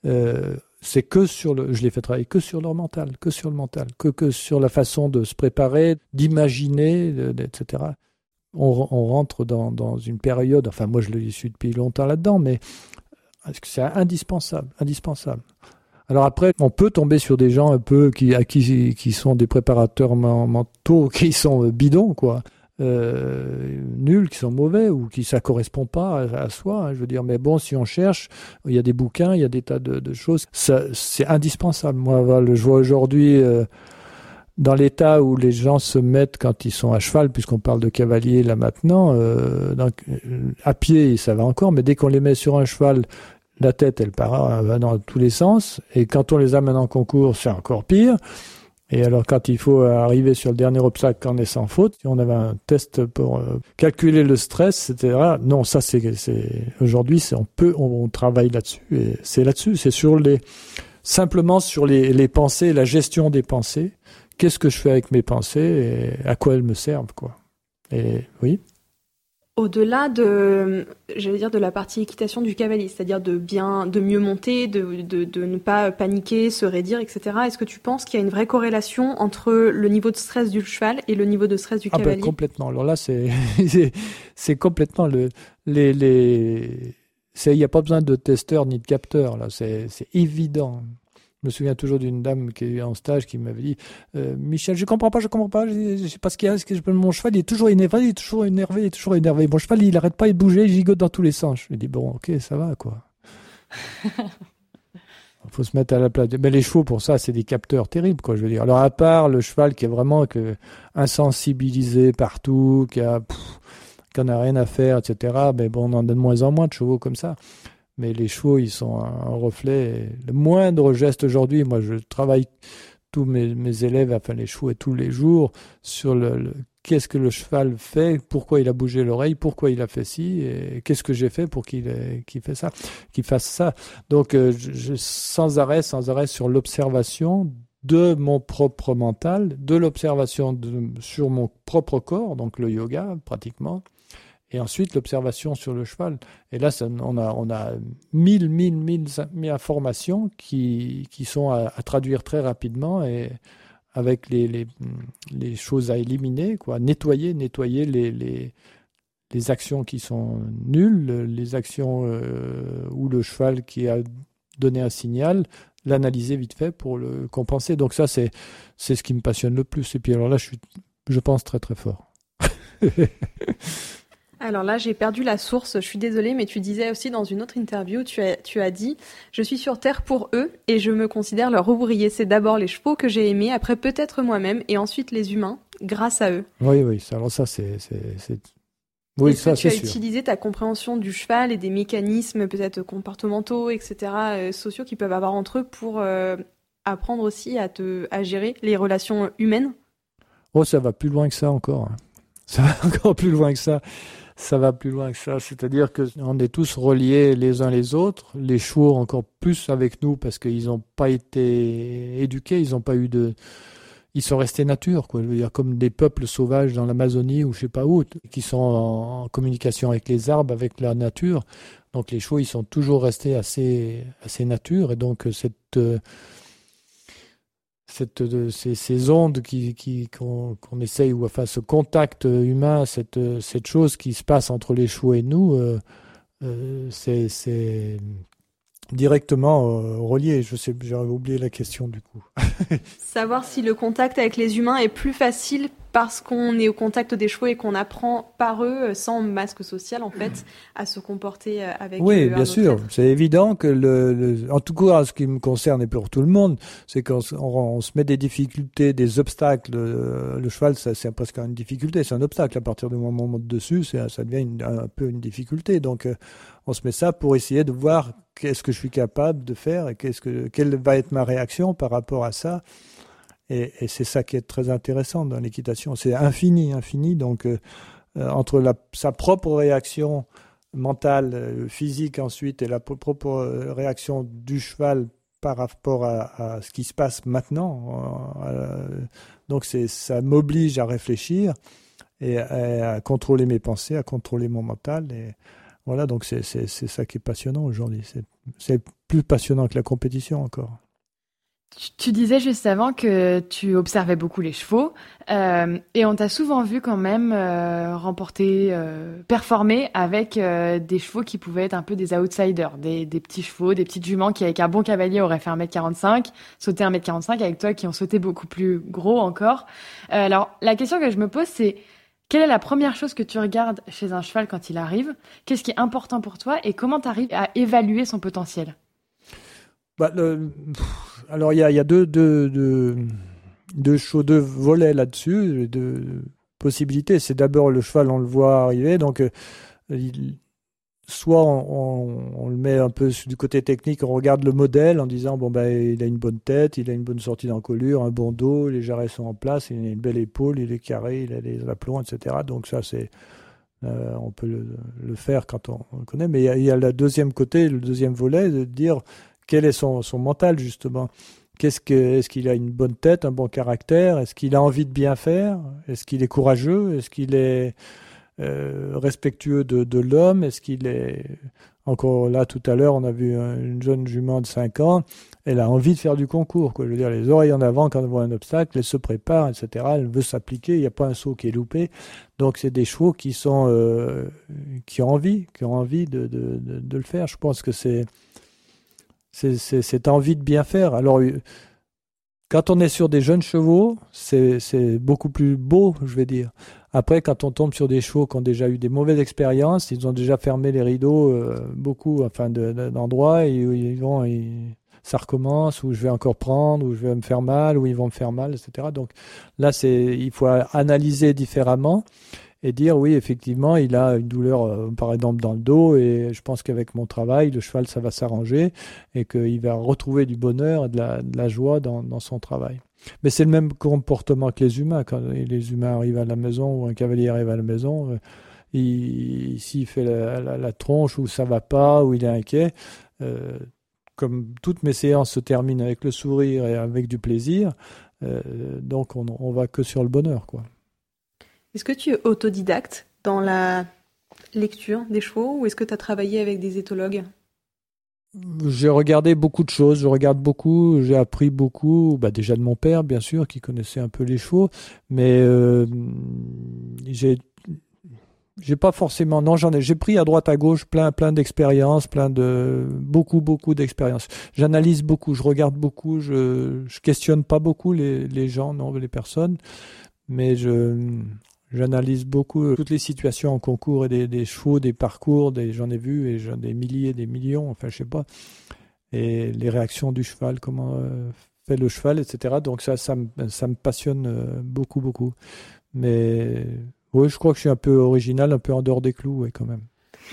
C: Euh, c'est que sur le, je les fais travailler que sur leur mental, que sur le mental, que, que sur la façon de se préparer, d'imaginer, etc. On, rentre dans, dans, une période, enfin moi je le suis depuis longtemps là-dedans, mais c'est indispensable, indispensable. Alors après, on peut tomber sur des gens un peu qui, à qui, sont des préparateurs mentaux, qui sont bidons, quoi. Euh, nuls, qui sont mauvais ou qui ça correspond pas à, soi. Hein, je veux dire, mais bon, si on cherche, il y a des bouquins, il y a des tas de, choses. C'est indispensable. Moi, je vois aujourd'hui. Euh, dans l'état où les gens se mettent quand ils sont à cheval, puisqu'on parle de cavalier là maintenant, euh, à pied ça va encore, mais dès qu'on les met sur un cheval, la tête elle part dans tous les sens, et quand on les amène en concours, c'est encore pire. Et alors, quand il faut arriver sur le dernier obstacle quand on est sans faute, on avait un test pour euh, calculer le stress, etc. Non, ça, c'est, aujourd'hui, on peut, on, travaille là-dessus. Et c'est là-dessus, c'est sur les, simplement sur les, les pensées, la gestion des pensées. Qu'est-ce que je fais avec mes pensées et à quoi elles me servent, quoi. Et oui
B: au-delà de, j'allais dire, de la partie équitation du cavalier, c'est-à-dire de bien, de mieux monter, de, de, ne pas paniquer, se raidir, etc. Est-ce que tu penses qu'il y a une vraie corrélation entre le niveau de stress du cheval et le niveau de stress du ah ben, cavalier?
C: Complètement. Alors là, [LAUGHS] c'est, c'est complètement le, les, les, il n'y a pas besoin de testeur ni de capteur là, c'est évident. Je me souviens toujours d'une dame qui est en stage qui m'avait dit euh, Michel, je comprends pas, je comprends pas, je, je sais pas ce qu'il y a, ce que je, mon cheval il est toujours énervé, il est toujours énervé, il est toujours énervé. Mon cheval il arrête pas de bouger, il gigote dans tous les sens. Je lui dis bon, ok, ça va quoi. Il [LAUGHS] faut se mettre à la place. Mais les chevaux, pour ça, c'est des capteurs terribles, quoi. Je veux dire. Alors, à part le cheval qui est vraiment que insensibilisé partout, qui a, qui a rien à faire, etc. Mais bon, on en a de moins en moins de chevaux comme ça. Mais les chevaux, ils sont un reflet. Le moindre geste aujourd'hui, moi, je travaille tous mes, élèves, enfin les chevaux, et tous les jours sur le qu'est-ce que le cheval fait, pourquoi il a bougé l'oreille, pourquoi il a fait ci, et qu'est-ce que j'ai fait pour qu'il fait ça, qu'il fasse ça. Donc, euh, sans arrêt, sans arrêt sur l'observation de mon propre mental, de l'observation sur mon propre corps, donc le yoga pratiquement, et ensuite l'observation sur le cheval. Et là, on, a, mille, mille, mille, informations qui, sont à, traduire très rapidement et avec les, choses à éliminer, quoi. nettoyer, nettoyer les, actions qui sont nulles, les actions euh, où le cheval qui a donné un signal, l'analyser vite fait pour le compenser. Donc ça, c'est, ce qui me passionne le plus. Et puis alors là, je pense, très très fort. [LAUGHS]
B: Alors là, j'ai perdu la source, je suis désolée, mais tu disais aussi dans une autre interview, tu as, tu as dit Je suis sur Terre pour eux et je me considère leur ouvrier. C'est d'abord les chevaux que j'ai aimés, après peut-être moi-même et ensuite les humains, grâce à eux.
C: Oui, oui, alors ça, c'est.
B: Oui, ça, tu as utilisé ta compréhension du cheval et des mécanismes peut-être comportementaux, etc., euh, sociaux qui peuvent avoir entre eux pour euh, apprendre aussi à, te, à gérer les relations humaines?
C: Oh, ça va plus loin que ça encore. Hein. Ça va [LAUGHS] encore plus loin que ça ça va plus loin que ça. C'est-à-dire que on est tous reliés les uns les autres. Les chevaux encore plus avec nous parce qu'ils n'ont pas été éduqués, ils n'ont pas eu de, ils sont restés nature, quoi. Je veux dire, comme des peuples sauvages dans l'Amazonie ou je sais pas où, qui sont en communication avec les arbres, avec la nature. Donc les chevaux, ils sont toujours restés assez, assez nature. Et donc cette, cette, ces, ces, ondes qui, qu'on, essaye, ou enfin ce contact humain, cette, cette chose qui se passe entre les chevaux et nous, euh, euh, c'est, directement euh, relié. J'avais oublié la question du coup. [LAUGHS]
B: Savoir si le contact avec les humains est plus facile parce qu'on est au contact des chevaux et qu'on apprend par eux, sans masque social en fait, à se comporter euh, avec
C: Oui, bien sûr. C'est évident que, le, en tout cas, ce qui me concerne et pour tout le monde, c'est quand on, se met des difficultés, des obstacles. Euh, le cheval, ça, c'est presque une difficulté, c'est un obstacle. À partir du moment où on monte dessus, ça devient un peu une difficulté. Donc, euh, on se met ça pour essayer de voir qu'est-ce que je suis capable de faire et qu'est-ce que, quelle va être ma réaction par rapport à ça. Et, c'est ça qui est très intéressant dans l'équitation. C'est infini, infini. Donc, euh, euh, entre sa propre réaction mentale, euh, physique ensuite, et la propre réaction du cheval par rapport à, ce qui se passe maintenant. donc, ça m'oblige à réfléchir et à, contrôler mes pensées, à contrôler mon mental. Et voilà, donc c'est ça qui est passionnant aujourd'hui. C'est plus passionnant que la compétition encore.
A: Tu disais juste avant que tu observais beaucoup les chevaux euh, et on t'a souvent vu quand même euh, remporter, euh, performer avec des chevaux qui pouvaient être un peu des outsiders, des, petits chevaux, des petites juments qui avec un bon cavalier auraient fait 1m45, sauté 1m45 avec toi qui ont sauté beaucoup plus gros encore. alors la question que je me pose c'est quelle est la première chose que tu regardes chez un cheval quand il arrive? Qu'est-ce qui est important pour toi? Et comment tu arrives à évaluer son potentiel?
C: Bah, alors il y a, deux, deux, deux, deux, volets là-dessus, deux possibilités. C'est d'abord le cheval, on le voit arriver, donc euh, soit on, le met un peu du côté technique, on regarde le modèle en disant bon ben il a une bonne tête, il a une bonne sortie d'encolure, un bon dos, les jarrets sont en place, il a une belle épaule, il est carré, il a des aplombs, etc. Donc ça c'est euh, on peut le, faire quand on, le connaît, mais il y, a, il y, a, le deuxième côté, le deuxième volet de dire quel est son, son mental justement? Qu'est-ce que, est-ce qu'il a une bonne tête, un bon caractère? Est-ce qu'il a envie de bien faire? Est-ce qu'il est courageux? Est-ce qu'il est euh, respectueux de, de l'homme? Est-ce qu'il est encore là tout à l'heure, on a vu une jeune jument de 5 ans, elle a envie de faire du concours. Je veux dire, les oreilles en avant quand elle voit un obstacle, elle se prépare, etc. Elle veut s'appliquer, il n'y a pas un saut qui est loupé. Donc c'est des chevaux qui sont euh, qui ont envie, qui ont envie de, de, de le faire. Je pense que c'est C'est cette envie de bien faire. Alors, euh, quand on est sur des jeunes chevaux, c'est beaucoup plus beau, je vais dire. Après, quand on tombe sur des chevaux qui ont déjà eu des mauvaises expériences, ils ont déjà fermé les rideaux euh, beaucoup, enfin, d'endroits, et ils vont, ça recommence, ou je vais encore prendre, ou je vais me faire mal, ou ils vont me faire mal, etc. Donc là, c'est, il faut analyser différemment et dire oui, effectivement, il a une douleur, euh, par exemple, dans le dos, et je pense qu'avec mon travail, le cheval, ça va s'arranger, et qu'il va retrouver du bonheur et de la, joie dans, son travail. Mais c'est le même comportement que les humains. Quand les humains arrivent à la maison, ou un cavalier arrive à la maison, euh, s'il fait la, tronche, ou ça va pas, ou il est inquiet, euh, comme toutes mes séances se terminent avec le sourire et avec du plaisir, donc on, on va que sur le bonheur, quoi.
B: Est-ce que tu es autodidacte dans la lecture des chevaux ou est-ce que tu as travaillé avec des éthologues?
C: J'ai regardé beaucoup de choses, je regarde beaucoup, j'ai appris beaucoup, bah déjà de mon père bien sûr, qui connaissait un peu les chevaux, mais euh, j'ai j'ai pas forcément non j'en ai j'ai pris à droite à gauche plein plein d'expériences plein de beaucoup beaucoup d'expériences. J'analyse beaucoup. Je regarde beaucoup. Je je questionne pas beaucoup les, les gens non les personnes. Mais je J'analyse beaucoup euh, toutes les situations en concours et des, chevaux, des parcours, des, j'en ai vu des milliers, des millions, enfin je sais pas. Et les réactions du cheval, comment euh, fait le cheval, etc. Donc ça, ça me, ça me passionne euh, beaucoup, beaucoup. Mais oui, je crois que je suis un peu original, un peu en dehors des clous, ouais, quand même.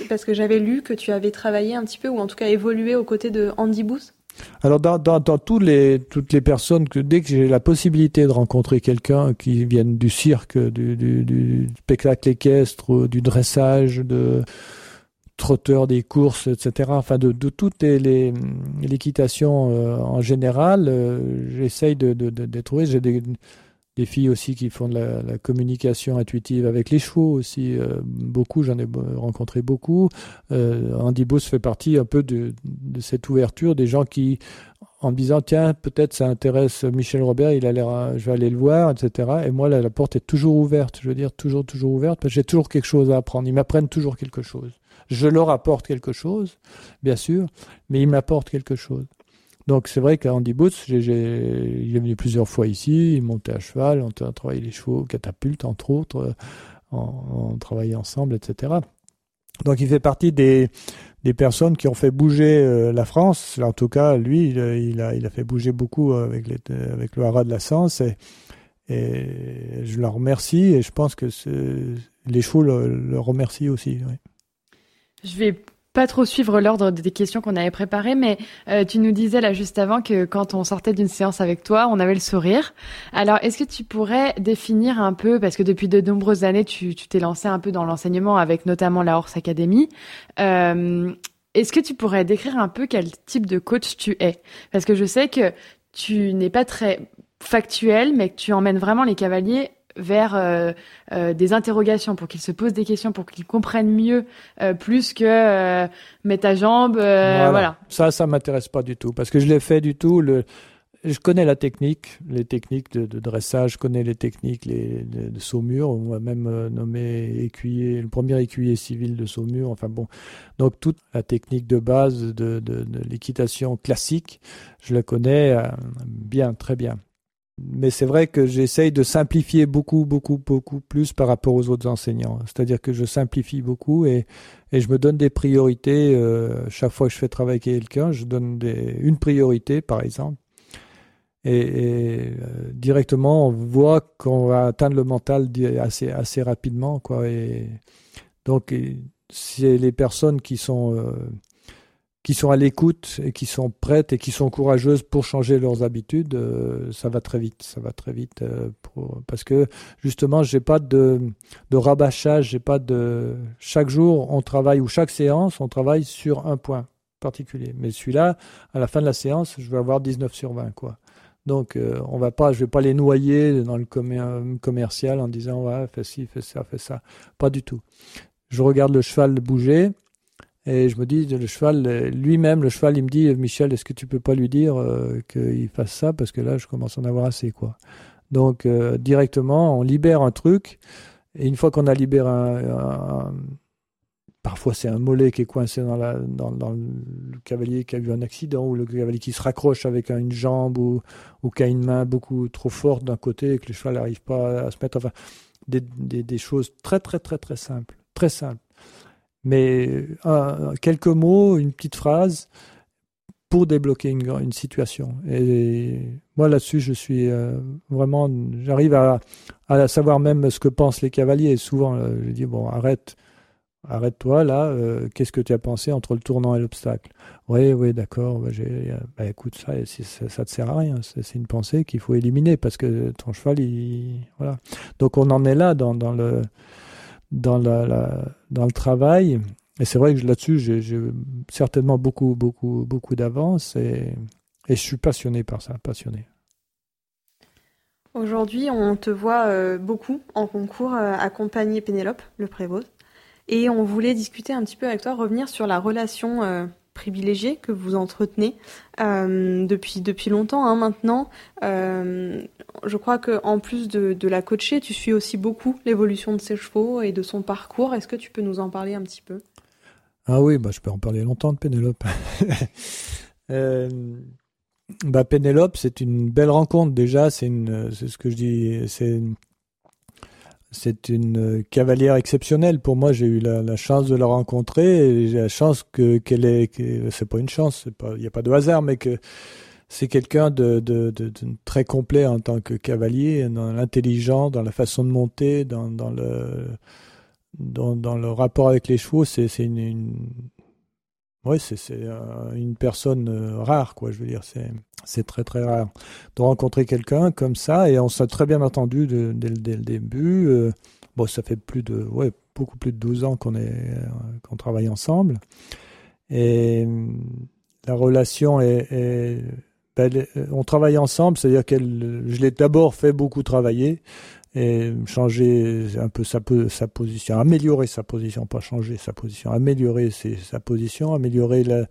B: Parce que j'avais lu que tu avais travaillé un petit peu, ou en tout cas évolué aux côtés de Andy Booth?
C: Alors dans, dans, dans tous les, toutes les personnes que dès que j'ai la possibilité de rencontrer quelqu'un qui vienne du cirque, du, spectacle équestre, du dressage, de trotteur des courses, etc. Enfin de, de toutes les l'équitation euh, en général, euh, j'essaye de, de, de, trouver. J'ai des des filles aussi qui font de la, communication intuitive avec les chevaux aussi. Euh, beaucoup, j'en ai rencontré beaucoup. Euh, Andy Booth fait partie un peu de, cette ouverture des gens qui, en me disant tiens peut-être ça intéresse Michel Robert, il a l'air, je vais aller le voir, etc. Et moi la porte est toujours ouverte. Je veux dire toujours toujours ouverte parce que j'ai toujours quelque chose à apprendre. Ils m'apprennent toujours quelque chose. Je leur apporte quelque chose, bien sûr, mais ils m'apportent quelque chose. Donc c'est vrai qu'Andy Boots, il est venu plusieurs fois ici, il montait à cheval, on a travaillé les chevaux, catapulte entre autres, euh, on, travaillait ensemble, etc. Donc il fait partie des, personnes qui ont fait bouger euh, la France. En tout cas, lui, il, a, fait bouger beaucoup avec, les, avec le haras de la Sens. Et, je le remercie et je pense que les chevaux le, remercient aussi.
A: Je vais pas trop suivre l'ordre des questions qu'on avait préparées, mais euh, tu nous disais là juste avant que quand on sortait d'une séance avec toi, on avait le sourire. Alors, est-ce que tu pourrais définir un peu, parce que depuis de nombreuses années, tu t'es lancé un peu dans l'enseignement avec notamment la Horse Academy. Euh, est-ce que tu pourrais décrire un peu quel type de coach tu es? Parce que je sais que tu n'es pas très factuel, mais que tu emmènes vraiment les cavaliers vers euh, euh, des interrogations, pour qu'ils se posent des questions, pour qu'ils comprennent mieux, euh, plus que mets ta jambe, voilà.
C: Ça, ça m'intéresse pas du tout, parce que je l'ai fait du tout. Le, je connais la technique, les techniques de, dressage, je connais les techniques les, de Saumur. On m'a même nommé écuyer, le premier écuyer civil de Saumur. Enfin bon, donc toute la technique de base de, de l'équitation classique, je la connais bien, très bien mais c'est vrai que j'essaye de simplifier beaucoup, beaucoup, beaucoup plus par rapport aux autres enseignants. C'est-à-dire que je simplifie beaucoup et, et je me donne des priorités. Euh, chaque fois que je fais travailler quelqu'un, je donne une priorité, par exemple. Et, et euh, directement, on voit qu'on va atteindre le mental assez, assez rapidement. Quoi. Et donc, c'est les personnes qui sont... Euh, qui sont à l'écoute et qui sont prêtes et qui sont courageuses pour changer leurs habitudes, euh, ça va très vite, ça va très vite euh, parce que justement j'ai pas de, de rabâchage, j'ai pas de chaque jour on travaille ou chaque séance on travaille sur un point particulier. Mais celui-là, à la fin de la séance, je vais avoir 19 sur 20 quoi. Donc euh, on va pas, je vais pas les noyer dans le commercial en disant ouais fais ci, fais ça, fais ça, pas du tout. Je regarde le cheval bouger et je me dis, le cheval, lui-même, le cheval, il me dit, Michel, est-ce que tu peux pas lui dire euh, qu'il fasse ça? Parce que là, je commence à en avoir assez, quoi. Donc euh, directement, on libère un truc, et une fois qu'on a libéré un, Parfois, c'est un mollet qui est coincé dans, la, dans, le cavalier qui a eu un accident, ou le cavalier qui se raccroche avec une jambe, ou, ou qui a une main beaucoup trop forte d'un côté et que le cheval n'arrive pas à se mettre. Enfin, des, des, des, choses très, très, très, très simples. Très simples. Mais euh, quelques mots, une petite phrase pour débloquer une, situation. Et moi, là-dessus, je suis euh, vraiment. J'arrive à, à, savoir même ce que pensent les cavaliers. souvent, euh, je dis bon, arrête Arrête-toi là, qu'est-ce que tu as pensé entre le tournant et l'obstacle? Oui, oui, d'accord, bah, bah, écoute, ça, ça, ça te sert à rien, c'est une pensée qu'il faut éliminer parce que ton cheval, il. Voilà. Donc on en est là dans, dans le, dans, la, dans le travail. Et c'est vrai que là-dessus, j'ai certainement beaucoup, beaucoup, beaucoup d'avance et, je suis passionné par ça, passionné.
B: Aujourd'hui, on te voit euh, beaucoup en concours euh, accompagner Pénélope, le prévost. Et on voulait discuter un petit peu avec toi, revenir sur la relation euh, privilégiée que vous entretenez euh, depuis, depuis longtemps hein, maintenant. Euh, je crois qu'en plus de, la coacher, tu suis aussi beaucoup l'évolution de ses chevaux et de son parcours. Est-ce que tu peux nous en parler un petit peu?
C: Ah oui, bah, je peux en parler longtemps de Pénélope. [LAUGHS] bah, Pénélope, c'est une belle rencontre déjà. C'est ce que je dis. C'est c'est une cavalière exceptionnelle. Pour moi, j'ai eu la, chance de la rencontrer j'ai la chance que qu'elle est. c'est pas une chance, il n'y a pas de hasard, mais que c'est quelqu'un de, de, très complet en tant que cavalier, dans l'intelligence, dans la façon de monter, dans, dans le dans, le rapport avec les chevaux. C'est une, une, oui, c'est une personne euh, rare, quoi. Je veux dire, c'est très très rare de rencontrer quelqu'un comme ça et on s'est très bien entendu dès, le début. Euh, bon, ça fait plus de, ouais, beaucoup plus de 12 ans qu'on euh, travaille ensemble et la relation est, on travaille ensemble, c'est-à-dire qu'elle, je l'ai d'abord fait beaucoup travailler et changer un peu sa, position, améliorer sa position, pas changer sa position, améliorer sa position, améliorer la,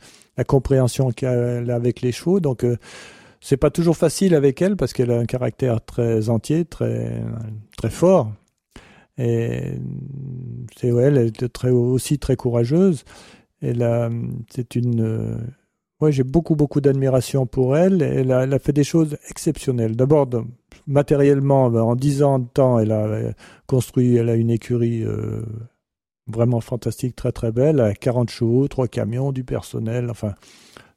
C: compréhension qu'elle a avec les chevaux. Donc euh, c'est pas toujours facile avec elle parce qu'elle a un caractère très entier, très très fort. Et c'est ouais, elle est très, aussi très courageuse. Et là, c'est une Ouais, j'ai beaucoup, beaucoup d'admiration pour elle. Elle a, elle a, fait des choses exceptionnelles. D'abord, matériellement, ben, en 10 ans de temps, elle a euh, construit, elle a une écurie euh, vraiment fantastique, très, très belle, avec 40 chevaux, 3 camions, du personnel. Enfin,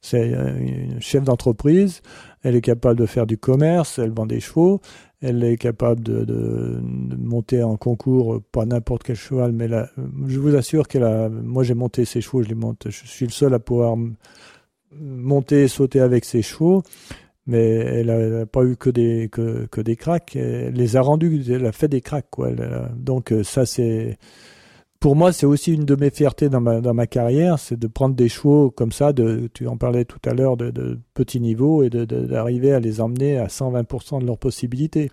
C: c'est euh, une chef d'entreprise. Elle est capable de faire du commerce, elle vend des chevaux. Elle est capable de, monter en concours, pas n'importe quel cheval, mais je vous assure qu'elle a. Moi, j'ai monté ses chevaux, je les monte. Je suis le seul à pouvoir monter et sauter avec ses chevaux, mais elle n'a pas eu que des, que, que, des cracks. Elle les a rendus, elle a fait des cracks. Quoi. donc euh, ça, c'est... Pour moi, c'est aussi une de mes fiertés dans ma, dans ma carrière, c'est de prendre des chevaux comme ça, de, tu en parlais tout à l'heure, de, de petit niveau, et d'arriver de, à les emmener à 120% de leurs possibilités.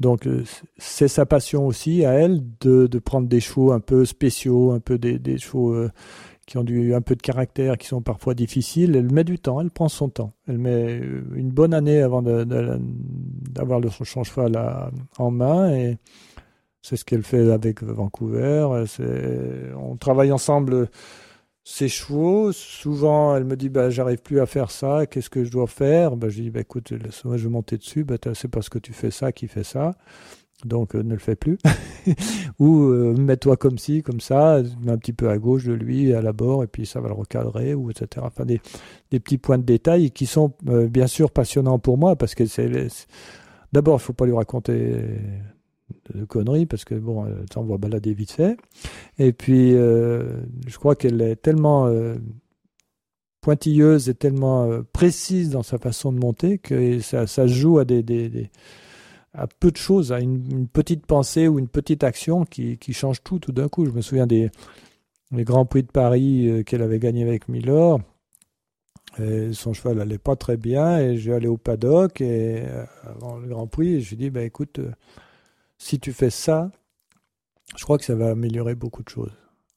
C: Donc euh, c'est sa passion aussi à elle de, de prendre des chevaux un peu spéciaux, un peu des, des chevaux euh, qui ont du, un peu de caractère, qui sont parfois difficiles. Elle met du temps, elle prend son temps. Elle met une bonne année avant d'avoir le son cheval en main et c'est ce qu'elle fait avec Vancouver. On travaille ensemble ses chevaux. Souvent, elle me dit bah, J'arrive plus à faire ça, qu'est-ce que je dois faire? Bah, Je dis bah, Écoute, je vais monter dessus, bah, c'est parce que tu fais ça qui fait ça donc euh, ne le fais plus. [LAUGHS] ou euh, mets-toi comme ci, comme ça, un petit peu à gauche de lui, à la bord, et puis ça va le recadrer, ou etc. Enfin, des, petits points de détail qui sont euh, bien sûr passionnants pour moi, parce que c'est... D'abord, il faut pas lui raconter de conneries, parce que bon, on va balader vite fait. Et puis, je crois qu'elle est tellement pointilleuse et tellement précise dans sa façon de monter que ça, joue à des, des à peu de choses, à une, petite pensée ou une petite action qui, qui change tout tout d'un coup. Je me souviens des, les Grands Prix de Paris euh, qu'elle avait gagné avec Milor. Et son cheval n'allait pas très bien et je vais aller au paddock et euh, avant le Grand Prix, je lui dis bah écoute, euh, si tu fais ça, je crois que ça va améliorer beaucoup de choses.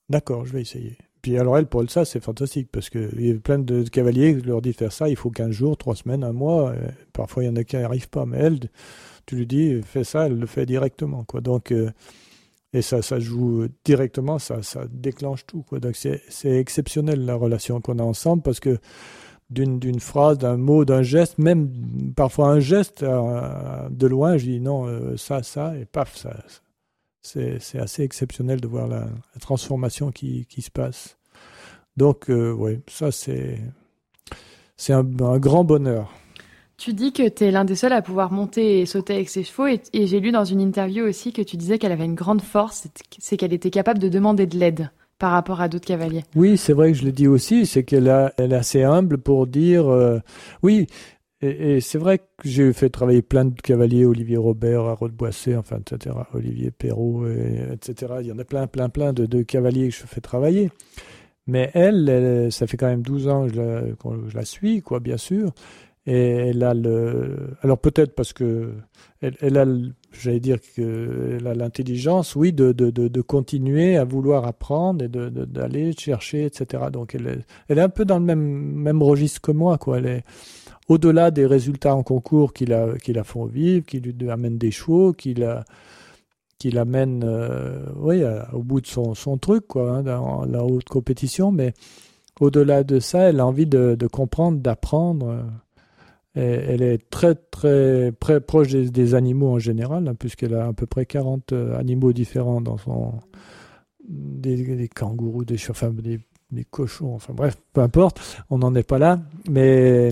C: D'accord, je vais essayer. Alors elle, pour ça, c'est fantastique parce qu'il y a plein de cavaliers, je leur dis faire ça, il faut 15 jours, 3 semaines, un mois. parfois, il y en a qui n'y arrivent pas, mais elle, tu lui dis fais ça, elle le fait directement quoi. Donc euh, et ça, ça joue directement, ça, déclenche tout. Quoi. Donc c'est, exceptionnel la relation qu'on a ensemble parce que d'une, phrase, d'un mot, d'un geste, même parfois un geste euh, de loin, je dis non, euh, ça, ça, et paf, ça. C'est assez exceptionnel de voir la, la transformation qui, qui, se passe. Donc, euh, oui, ça c'est, un, un grand bonheur.
A: Tu dis que tu es l'un des seuls à pouvoir monter et sauter avec ses chevaux et, j'ai lu dans une interview aussi que tu disais qu'elle avait une grande force, c'est qu'elle était capable de demander de l'aide par rapport à d'autres cavaliers.
C: Oui, c'est vrai que je le dis aussi, c'est qu'elle elle est assez humble pour dire euh, oui. Et, c'est vrai que j'ai fait travailler plein de cavaliers, Olivier Robert, Harold Boisset, enfin, etc., Olivier Perrault, etc. Il y en a plein, plein, plein de, cavaliers que je fais travailler. Mais elle, ça fait quand même 12 ans que je la, suis, quoi, bien sûr. Et elle a le. Alors peut-être parce que elle, elle a, j'allais dire qu'elle a l'intelligence, oui, de, de, de, de, continuer à vouloir apprendre et d'aller chercher, etc. Donc elle est, elle est un peu dans le même, même registre que moi, quoi. Elle est au-delà des résultats en concours qui la, qui la font vivre, qui lui amènent des chevaux, qui la, l'amène, euh, oui, au bout de son, son truc, quoi, hein, dans la haute compétition. Mais au-delà de ça, elle a envie de, comprendre, d'apprendre elle est très très très proche des, animaux en général, hein, puisqu'elle a à peu près 40 euh, animaux différents dans son des, kangourous, des enfin des, des, cochons, enfin bref, peu importe, on n'en est pas là, mais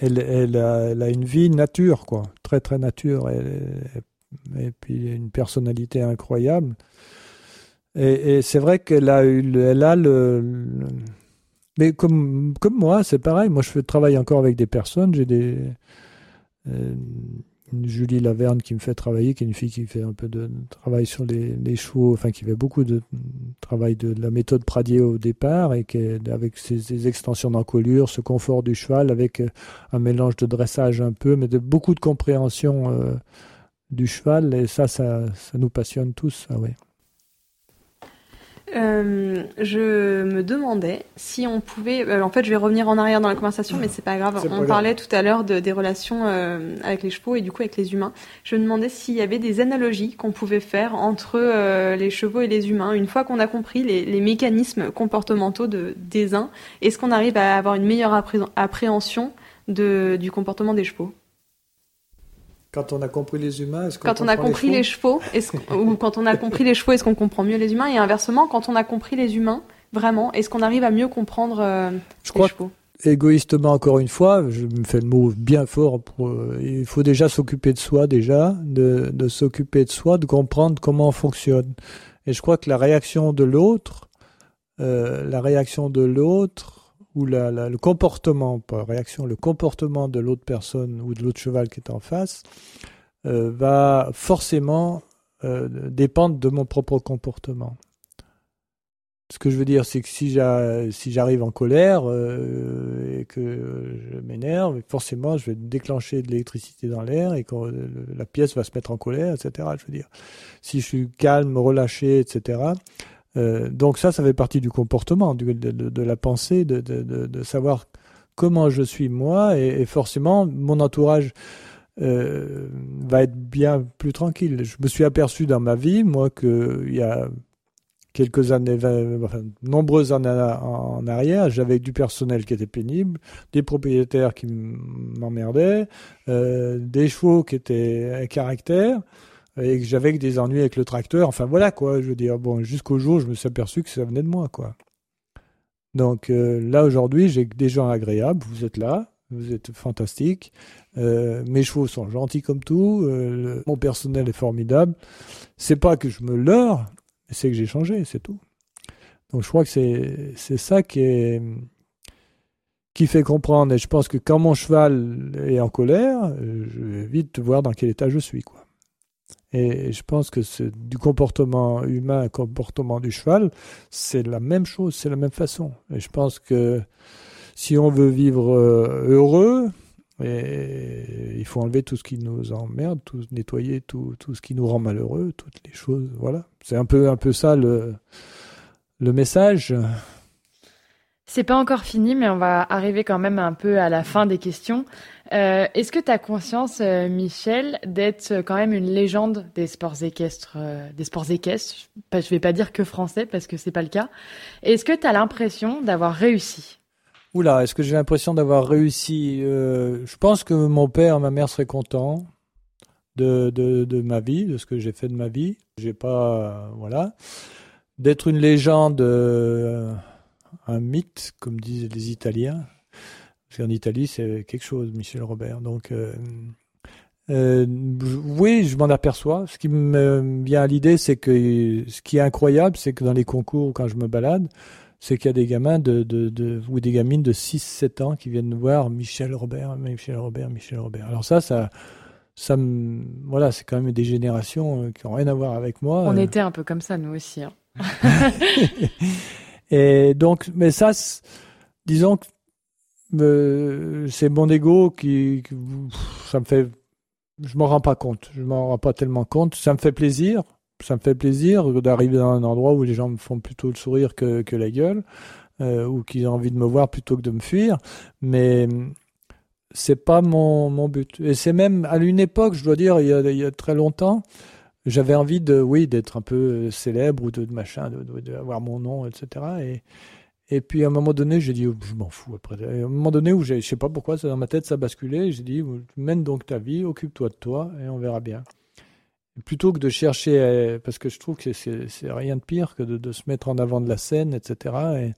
C: elle, a, une vie nature, quoi, très très nature, et puis une personnalité incroyable. Et, c'est vrai qu'elle a elle a le mais comme, moi, c'est pareil. Moi, je fais travailler encore avec des personnes. J'ai des. Euh, Julie Laverne qui me fait travailler, qui est une fille qui fait un peu de travail sur les, chevaux, enfin qui fait beaucoup de travail de, la méthode Pradier au départ et qui est, avec ses, extensions d'encolure, ce confort du cheval, avec euh, un mélange de dressage un peu, mais de beaucoup de compréhension euh, du cheval. Et ça, ça, ça nous passionne tous. Ah ouais.
B: Euh, je me demandais si on pouvait. Euh, en fait, je vais revenir en arrière dans la conversation, mais c'est pas grave. On parlait tout à l'heure de, des relations euh, avec les chevaux et du coup avec les humains. Je me demandais s'il y avait des analogies qu'on pouvait faire entre les chevaux et les humains. Une fois qu'on a compris les, les, mécanismes comportementaux de, des uns, est-ce qu'on arrive à avoir une meilleure appréhension de, du comportement des chevaux?
C: Quand on a compris les humains, est-ce qu'on
B: Quand on a compris les chevaux, ou quand on a compris les chevaux, est-ce qu'on comprend mieux les humains? Et inversement, quand on a compris les humains, vraiment, est-ce qu'on arrive à mieux comprendre euh,
C: je les crois chevaux Égoïstement, encore une fois, je me fais le mot bien fort. Pour, euh, il faut déjà s'occuper de soi, déjà, de, de s'occuper de soi, de comprendre comment on fonctionne. Et je crois que la réaction de l'autre, euh, la réaction de l'autre, la, le comportement, pas réaction, le comportement de l'autre personne ou de l'autre cheval qui est en face euh, va forcément euh, dépendre de mon propre comportement. Ce que je veux dire, c'est que si j'arrive en colère euh, et que je m'énerve, forcément, je vais déclencher de l'électricité dans l'air et que la pièce va se mettre en colère, etc. Je veux dire, si je suis calme, relâché, etc. Euh, donc ça, ça fait partie du comportement, de, de, la pensée, de, de, savoir comment je suis moi, et, forcément, mon entourage euh, va être bien plus tranquille. Je me suis aperçu dans ma vie, moi, qu'il y a quelques années, enfin, nombreuses années en arrière, j'avais du personnel qui était pénible, des propriétaires qui m'emmerdaient, euh, des chevaux qui étaient un caractère et que j'avais des ennuis avec le tracteur. Enfin voilà quoi, je veux dire, bon, jusqu'au jour je me suis aperçu que ça venait de moi quoi. Donc euh, là aujourd'hui, j'ai des gens agréables, vous êtes là, vous êtes fantastiques, euh, mes chevaux sont gentils comme tout, euh, mon personnel est formidable. C'est pas que je me leurre, c'est que j'ai changé, c'est tout. Donc je crois que c'est c'est ça qui est qui fait comprendre. Et je pense que quand mon cheval est en colère, je vais vite voir dans quel état je suis quoi. Et je pense que du comportement humain au comportement du cheval, c'est la même chose, c'est la même façon. Et je pense que si on veut vivre euh, heureux, il faut enlever tout ce qui nous emmerde, tout nettoyer tout, tout ce qui nous rend malheureux, toutes les choses. Voilà. C'est un peu, un peu ça le, le message.
A: C'est pas encore fini, mais on va arriver quand même un peu à la fin des questions. Euh, est-ce que tu as conscience, euh, Michel, d'être quand même une légende des sports équestres, euh, des sports équestres? Je vais pas dire que français parce que c'est pas le cas. Est-ce que tu as l'impression d'avoir réussi?
C: Oula, est-ce que j'ai l'impression d'avoir réussi? Je pense que mon père, ma mère seraient contents de, de, de ma vie, de ce que j'ai fait de ma vie. J'ai pas, voilà, d'être une légende un mythe, comme disent les Italiens. Parce qu'en Italie, c'est quelque chose, Michel Robert. Donc, euh, euh, oui, je m'en aperçois. Ce qui me vient à l'idée, c'est que ce qui est incroyable, c'est que dans les concours, quand je me balade, c'est qu'il y a des gamins de, de, de, ou des gamines de 6-7 ans qui viennent voir Michel Robert, Michel Robert, Michel Robert. Alors ça, ça, ça me, voilà, c'est quand même des générations euh, qui n'ont rien à voir avec moi.
A: On était un peu comme ça, nous aussi. Hein. [LAUGHS]
C: Et donc, mais ça, disons que c'est mon ego qui, ça me fait, je m'en rends pas compte, je m'en rends pas tellement compte. Ça me fait plaisir, ça me fait plaisir d'arriver dans un endroit où les gens me font plutôt le sourire que, que la gueule, euh, ou qu'ils ont envie de me voir plutôt que de me fuir. Mais c'est pas mon, mon but. Et c'est même à une époque, je dois dire, il y a, très longtemps, j'avais envie de, oui, d'être un peu célèbre ou de, de machin, d'avoir de, mon nom, etc. Et, et puis à un moment donné, j'ai dit, oh, je m'en fous après. à un moment donné où je sais pas pourquoi, dans ma tête, ça basculait. J'ai dit, mène donc ta vie, occupe-toi de toi et on verra bien. plutôt que de chercher, parce que je trouve que c'est rien de pire que de, se mettre en avant de la scène, etc. Et,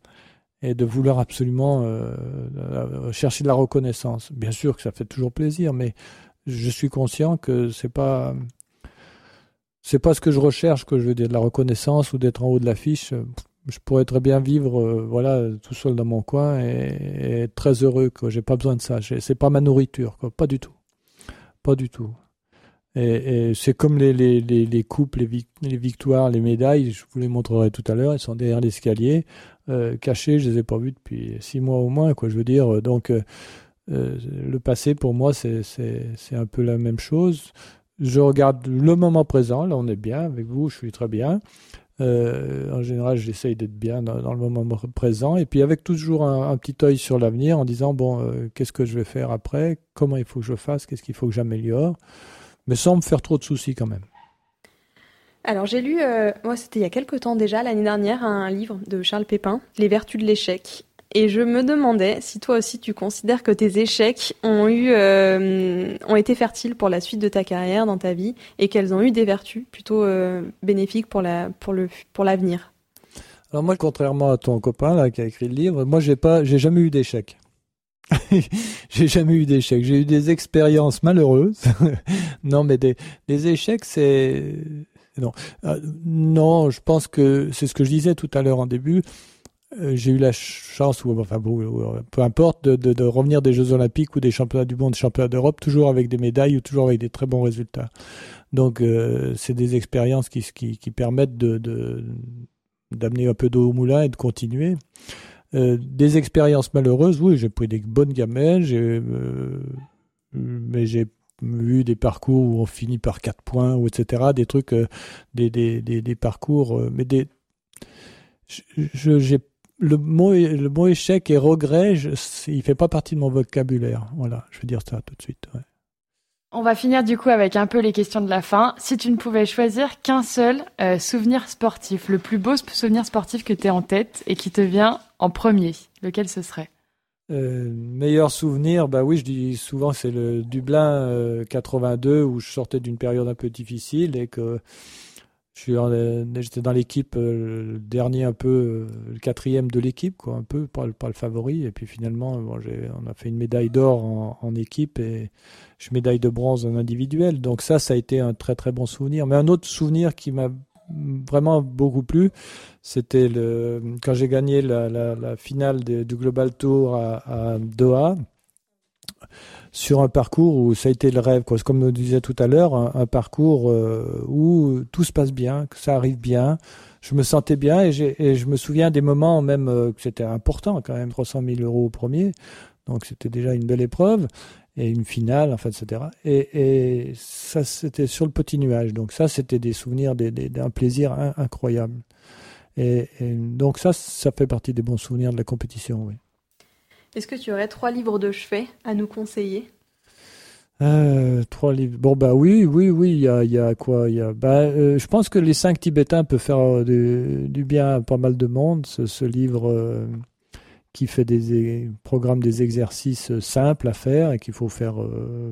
C: et de vouloir absolument euh, euh, chercher de la reconnaissance. Bien sûr que ça fait toujours plaisir, mais je suis conscient que c'est pas c'est pas ce que je recherche, que je veux dire, de la reconnaissance ou d'être en haut de l'affiche. Je pourrais très bien vivre, euh, voilà, tout seul dans mon coin et, être très heureux. Que j'ai pas besoin de ça. C'est pas ma nourriture, quoi. Pas du tout, pas du tout. Et, c'est comme les, les, les, les coupes, les, victoires, les médailles. Je vous les montrerai tout à l'heure. Elles sont derrière l'escalier, euh, cachées. Je les ai pas vues depuis six mois au moins, quoi. Je veux dire, donc. Euh, le passé pour moi c'est un peu la même chose je regarde le moment présent, là on est bien avec vous, je suis très bien. Euh, en général, j'essaye d'être bien dans, le moment présent, et puis avec toujours un, petit œil sur l'avenir en disant bon, euh, qu'est-ce que je vais faire après, comment il faut que je fasse, qu'est-ce qu'il faut que j'améliore, mais sans me faire trop de soucis quand même.
B: Alors j'ai lu, euh, moi c'était il y a quelque temps déjà, l'année dernière, un livre de Charles Pépin, Les Vertus de l'échec. Et je me demandais si toi aussi tu considères que tes échecs euh, ont été fertiles pour la suite de ta carrière dans ta vie et qu'elles ont eu des vertus plutôt euh, bénéfiques pour l'avenir?
C: Alors moi, contrairement à ton copain là qui a écrit le livre, moi j'ai pas jamais eu d'échecs. [LAUGHS] j'ai jamais eu d'échecs. J'ai eu des expériences malheureuses. [LAUGHS] non, mais des, des échecs, c'est non, euh, non. Je pense que c'est ce que je disais tout à l'heure en début. Euh, j'ai eu la chance, ou enfin peu importe, de, de, revenir des Jeux Olympiques ou des championnats du monde, championnats d'Europe, toujours avec des médailles ou toujours avec des très bons résultats. Donc euh, c'est des expériences qui, qui, qui permettent de, d'amener un peu d'eau au moulin et de continuer. Euh, des expériences malheureuses, oui, j'ai pris des bonnes gamelles, mais j'ai eu des parcours où on finit par 4 points, ou etc. Des trucs, des, des, des, des, parcours, mais des. Je, j'ai le mot, le mot échec et regret, je, il fait pas partie de mon vocabulaire. Voilà, je veux dire ça tout de suite.
A: On va finir du coup avec un peu les questions de la fin. Si tu ne pouvais choisir qu'un seul euh, souvenir sportif, le plus beau souvenir sportif que tu as en tête et qui te vient en premier, lequel ce serait?
C: Euh, meilleur souvenir, bah oui, je dis souvent c'est le Dublin 82 euh, où je sortais d'une période un peu difficile et que J'étais dans l'équipe, euh, le dernier un peu, euh, le quatrième de l'équipe, quoi, un peu, pas, pas, le favori. Et puis finalement, bon, on a fait une médaille d'or en, équipe et je médaille de bronze en individuel. Donc ça, ça a été un très très bon souvenir. Mais un autre souvenir qui m'a vraiment beaucoup plu, c'était le, quand j'ai gagné la, finale du Global Tour à Doha sur un parcours où ça a été le rêve, quoi. comme nous disait tout à l'heure, un, parcours euh, où tout se passe bien, que ça arrive bien. Je me sentais bien et, et je me souviens des moments même euh, que c'était important quand même, 300 000 euros au premier, donc c'était déjà une belle épreuve et une finale, enfin, etc. Et, et ça, c'était sur le petit nuage. Donc ça, c'était des souvenirs, d'un plaisir incroyable. Et, donc ça, ça fait partie des bons souvenirs de la compétition, oui.
B: Est-ce que tu aurais trois livres de chevet à nous conseiller?
C: Euh, trois livres. Bon bah oui, oui, oui. Il y a, quoi y a. Bah, euh, je pense que les cinq Tibétains peuvent faire du, bien à pas mal de monde. Ce, livre euh, qui fait des programmes, des exercices simples à faire et qu'il faut faire,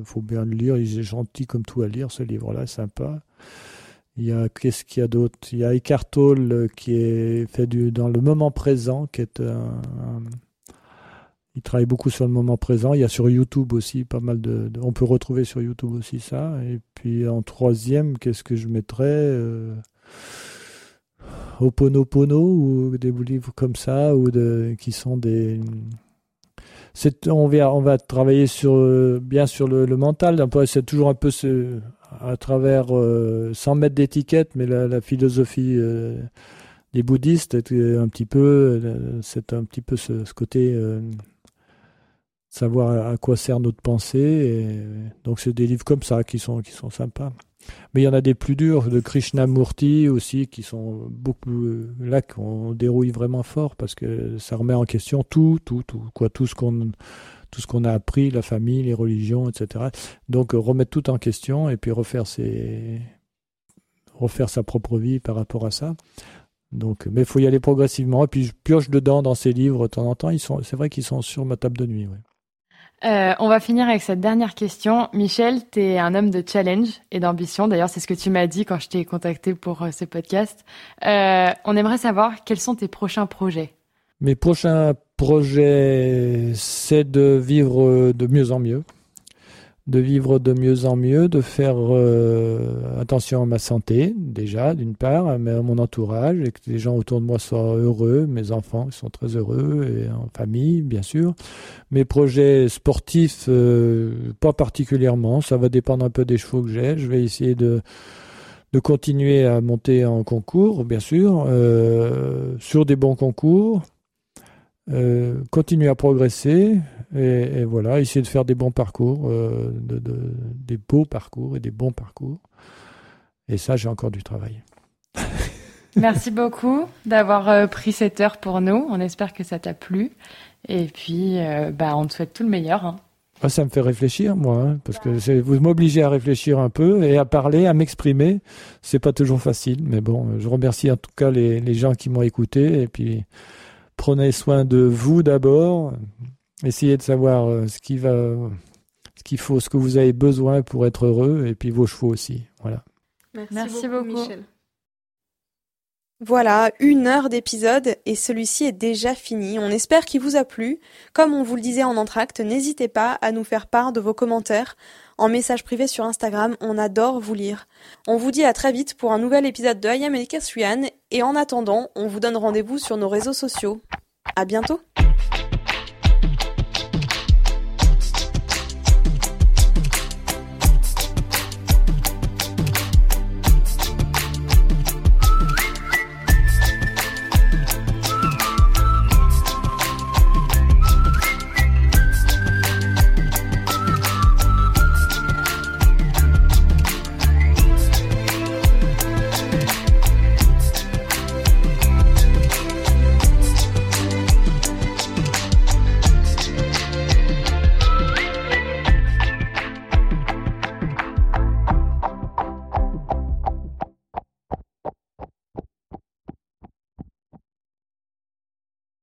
C: faut bien le lire. Il est gentil comme tout à lire ce livre-là, sympa. Il y a qu'est-ce qu'il y a d'autre? Il y a Eckhart Tolle qui est fait du, dans le moment présent, qui est un il travaille beaucoup sur le moment présent. Il y a sur YouTube aussi pas mal de. on peut retrouver sur YouTube aussi ça. Et puis en troisième, qu'est-ce que je mettrais euh, Oponopono ou des livres comme ça ou de, qui sont des. on va on va travailler sur euh, bien sur le, mental. C'est toujours un peu à travers euh, sans mettre d'étiquette, mais la, philosophie des bouddhistes un petit peu c'est un petit peu ce côté savoir à quoi sert notre pensée. Donc c'est des livres comme ça qui sont, qui sont sympas. Mais il y en a des plus durs, de Krishnamurti aussi, qui sont beaucoup là qu'on dérouille vraiment fort parce que ça remet en question tout, tout, tout, quoi, tout ce qu'on tout ce qu'on a appris, la famille, les religions, etc. Donc remettre tout en question et puis refaire ses refaire sa propre vie par rapport à ça. Donc, mais il faut y aller progressivement. Et puis je pioche dedans dans ces livres de temps en temps. Ils sont, c'est vrai qu'ils sont sur ma table de nuit. Ouais.
A: Euh, on va finir avec cette dernière question. Michel, tu es un homme de challenge et d'ambition. D'ailleurs, c'est ce que tu m'as dit quand je t'ai contacté pour euh, ce podcast. Euh, on aimerait savoir quels sont tes prochains projets.
C: Mes prochains projets, c'est de vivre de mieux en mieux de vivre de mieux en mieux, de faire euh, attention à ma santé, déjà, d'une part, mais à mon entourage, et que les gens autour de moi soient heureux, mes enfants sont très heureux, et en famille, bien sûr. Mes projets sportifs, euh, pas particulièrement, ça va dépendre un peu des chevaux que j'ai. Je vais essayer de, de continuer à monter en concours, bien sûr, euh, sur des bons concours. Euh, continuer à progresser et, voilà, essayer de faire des bons parcours, euh, de, des beaux parcours et des bons parcours. Et ça, j'ai encore du travail. [LAUGHS]
A: Merci beaucoup d'avoir euh, pris cette heure pour nous. On espère que ça t'a plu. Et puis, bah, on te souhaite tout le meilleur. Hein.
C: Ah, ça me fait réfléchir, moi, hein, parce que vous m'obligez à réfléchir un peu et à parler, à m'exprimer. C'est pas toujours facile, mais bon, je remercie en tout cas les, les gens qui m'ont écouté et puis prenez soin de vous d'abord. Essayez de savoir euh, ce qui va, ce qu'il faut, ce que vous avez besoin pour être heureux, et puis vos chevaux aussi. Voilà.
B: Merci, beaucoup, Michel. Voilà, une heure d'épisode et celui-ci est déjà fini. On espère qu'il vous a plu. Comme on vous le disait en entracte, n'hésitez pas à nous faire part de vos commentaires en message privé sur Instagram. On adore vous lire. On vous dit à très vite pour un nouvel épisode de I Am et en attendant, on vous donne rendez-vous sur nos réseaux sociaux. À bientôt!